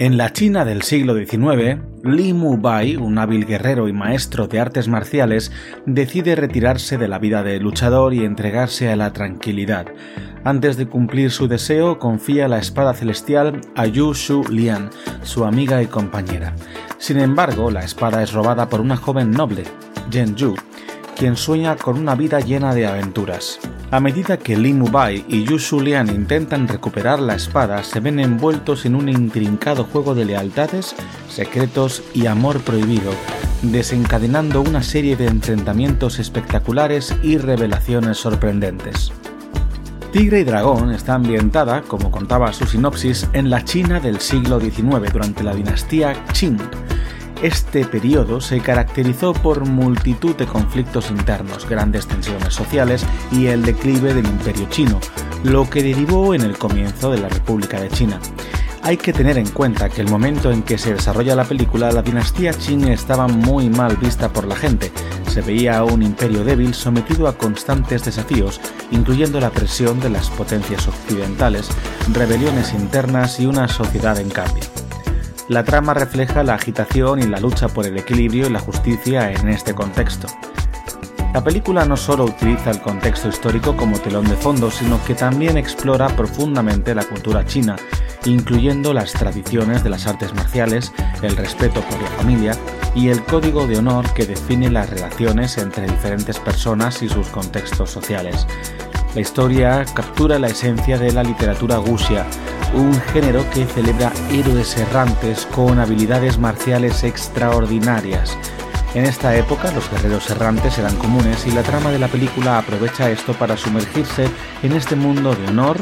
En la China del siglo XIX, Li Mubai, un hábil guerrero y maestro de artes marciales, decide retirarse de la vida de luchador y entregarse a la tranquilidad. Antes de cumplir su deseo, confía la espada celestial a Yu Shu Lian, su amiga y compañera. Sin embargo, la espada es robada por una joven noble, Yen Yu, quien sueña con una vida llena de aventuras. A medida que Li Mubai y Yu Shulian intentan recuperar la espada, se ven envueltos en un intrincado juego de lealtades, secretos y amor prohibido, desencadenando una serie de enfrentamientos espectaculares y revelaciones sorprendentes. Tigre y Dragón está ambientada, como contaba su sinopsis, en la China del siglo XIX durante la dinastía Qing Este periodo se caracterizó por multitud de conflictos internos, grandes tensiones sociales y el declive del imperio chino, lo que derivó en el comienzo de la República de China. Hay que tener en cuenta que el momento en que se desarrolla la película, la dinastía Qing estaba muy mal vista por la gente. Se veía a un imperio débil sometido a constantes desafíos, incluyendo la presión de las potencias occidentales, rebeliones internas y una sociedad en cambio. La trama refleja la agitación y la lucha por el equilibrio y la justicia en este contexto. La película no solo utiliza el contexto histórico como telón de fondo, sino que también explora profundamente la cultura china, incluyendo las tradiciones de las artes marciales, el respeto por la familia y el código de honor que define las relaciones entre diferentes personas y sus contextos sociales. La historia captura la esencia de la literatura guxia, un género que celebra héroes errantes con habilidades marciales extraordinarias. En esta época los guerreros errantes eran comunes y la trama de la película aprovecha esto para sumergirse en este mundo de honor,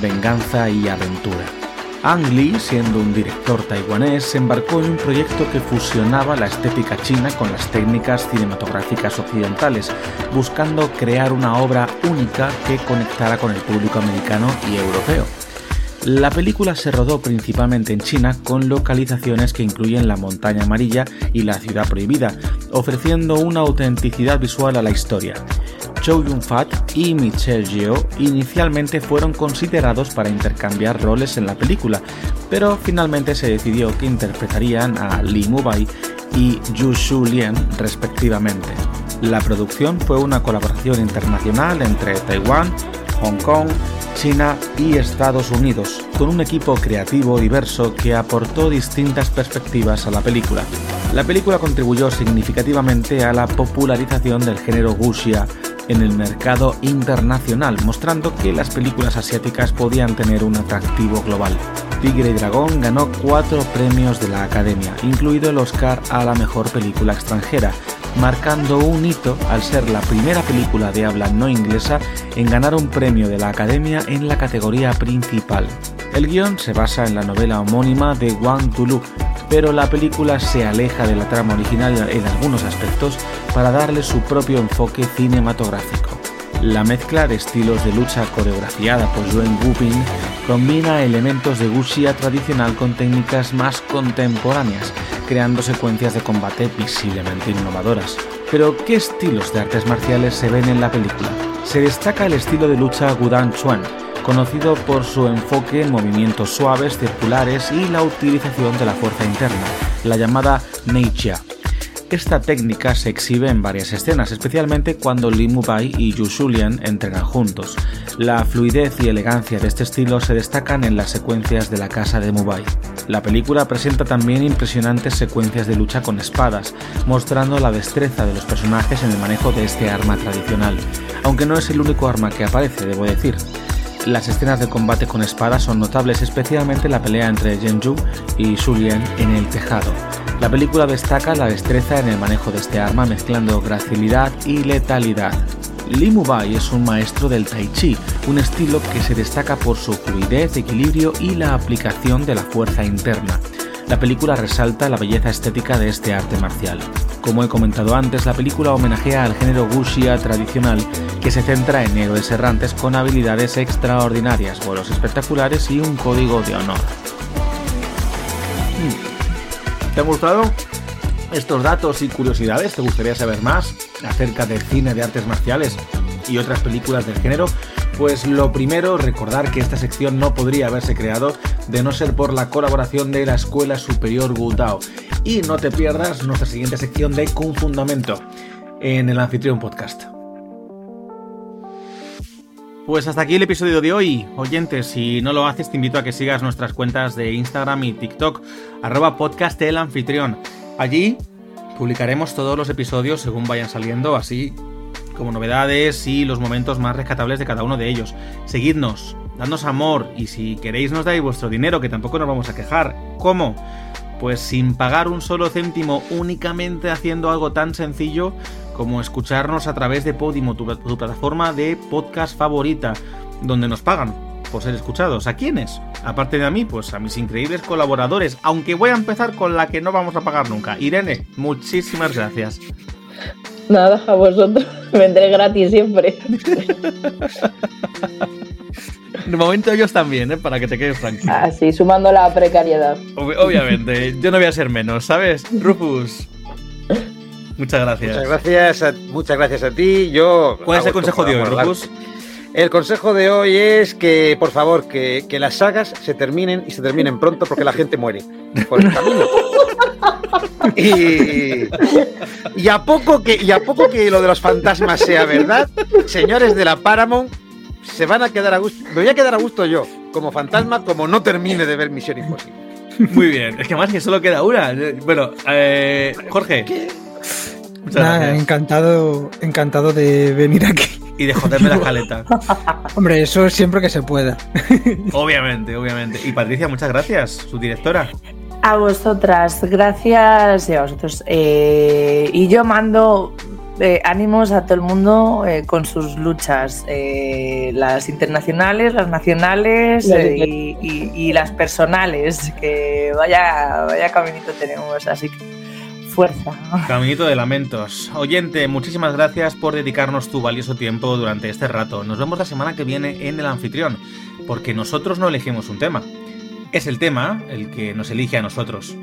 venganza y aventura. Ang Lee, siendo un director taiwanés, se embarcó en un proyecto que fusionaba la estética china con las técnicas cinematográficas occidentales, buscando crear una obra única que conectara con el público americano y europeo. La película se rodó principalmente en China con localizaciones que incluyen la montaña amarilla y la ciudad prohibida, ofreciendo una autenticidad visual a la historia. Chow Yun-fat y Michelle Yeoh inicialmente fueron considerados para intercambiar roles en la película, pero finalmente se decidió que interpretarían a Lee Mubai y Yu Shu Lien respectivamente. La producción fue una colaboración internacional entre Taiwán, Hong Kong, China y Estados Unidos, con un equipo creativo diverso que aportó distintas perspectivas a la película. La película contribuyó significativamente a la popularización del género wuxia en el mercado internacional, mostrando que las películas asiáticas podían tener un atractivo global. Tigre y Dragón ganó cuatro premios de la Academia, incluido el Oscar a la mejor película extranjera, marcando un hito al ser la primera película de habla no inglesa en ganar un premio de la Academia en la categoría principal. El guion se basa en la novela homónima de Wang Tulu, pero la película se aleja de la trama original en algunos aspectos para darle su propio enfoque cinematográfico. La mezcla de estilos de lucha coreografiada por Yuen Wuping combina elementos de wuxia tradicional con técnicas más contemporáneas, creando secuencias de combate visiblemente innovadoras. Pero, ¿qué estilos de artes marciales se ven en la película? Se destaca el estilo de lucha Gudan Chuan, conocido por su enfoque en movimientos suaves, circulares y la utilización de la fuerza interna, la llamada Neijia. Esta técnica se exhibe en varias escenas, especialmente cuando Li Mubai y Yu Shulian entrenan juntos. La fluidez y elegancia de este estilo se destacan en las secuencias de la casa de Mubai. La película presenta también impresionantes secuencias de lucha con espadas, mostrando la destreza de los personajes en el manejo de este arma tradicional, aunque no es el único arma que aparece, debo decir. Las escenas de combate con espadas son notables, especialmente la pelea entre Yu y Shulien en el tejado. La película destaca la destreza en el manejo de este arma mezclando gracilidad y letalidad. Li Mubai es un maestro del Tai Chi, un estilo que se destaca por su fluidez, equilibrio y la aplicación de la fuerza interna. La película resalta la belleza estética de este arte marcial. Como he comentado antes, la película homenajea al género wuxia tradicional que se centra en héroes errantes con habilidades extraordinarias, vuelos espectaculares y un código de honor. ¿Te han gustado estos datos y curiosidades? ¿Te gustaría saber más acerca del cine de artes marciales y otras películas del género? Pues lo primero, recordar que esta sección no podría haberse creado de no ser por la colaboración de la Escuela Superior Gudao. Y no te pierdas nuestra siguiente sección de Kung Fundamento en el Anfitrión Podcast. Pues hasta aquí el episodio de hoy. Oyentes, si no lo haces, te invito a que sigas nuestras cuentas de Instagram y TikTok, arroba podcast el anfitrión. Allí publicaremos todos los episodios según vayan saliendo, así como novedades y los momentos más rescatables de cada uno de ellos. Seguidnos, dadnos amor y si queréis nos dais vuestro dinero, que tampoco nos vamos a quejar. ¿Cómo? Pues sin pagar un solo céntimo, únicamente haciendo algo tan sencillo como escucharnos a través de Podimo, tu, tu plataforma de podcast favorita, donde nos pagan. por ser escuchados. ¿A quiénes? Aparte de a mí, pues a mis increíbles colaboradores, aunque voy a empezar con la que no vamos a pagar nunca. Irene, muchísimas gracias. Nada, a vosotros. Vendré gratis siempre. De momento ellos también, ¿eh? para que te quedes tranquilo. Así, sumando la precariedad. Ob- obviamente, yo no voy a ser menos, ¿sabes? Rufus. Muchas gracias. Muchas gracias, a, muchas gracias a ti. Yo ¿Cuál es el consejo de hoy. Rufus? El consejo de hoy es que, por favor, que, que las sagas se terminen y se terminen pronto porque la gente muere por el camino. Y, y a poco que y a poco que lo de los fantasmas sea verdad, señores de la Paramount, se van a quedar a gusto. Me voy a quedar a gusto yo, como fantasma, como no termine de ver Misión Imposible. Muy bien. Es que más que solo queda una. Bueno, eh, Jorge. Muchas Nada, gracias. encantado, encantado de venir aquí. Y de joderme la jaleta. Hombre, eso siempre que se pueda. Obviamente, obviamente. Y Patricia, muchas gracias, su directora. A vosotras, gracias y a vosotros. Eh, y yo mando eh, ánimos a todo el mundo eh, con sus luchas, eh, las internacionales, las nacionales Las eh, y, y- y las personales, que vaya, vaya caminito tenemos, así que Caminito de lamentos. Oyente, muchísimas gracias por dedicarnos tu valioso tiempo durante este rato. Nos vemos la semana que viene en el anfitrión, porque nosotros no elegimos un tema. Es el tema el que nos elige a nosotros.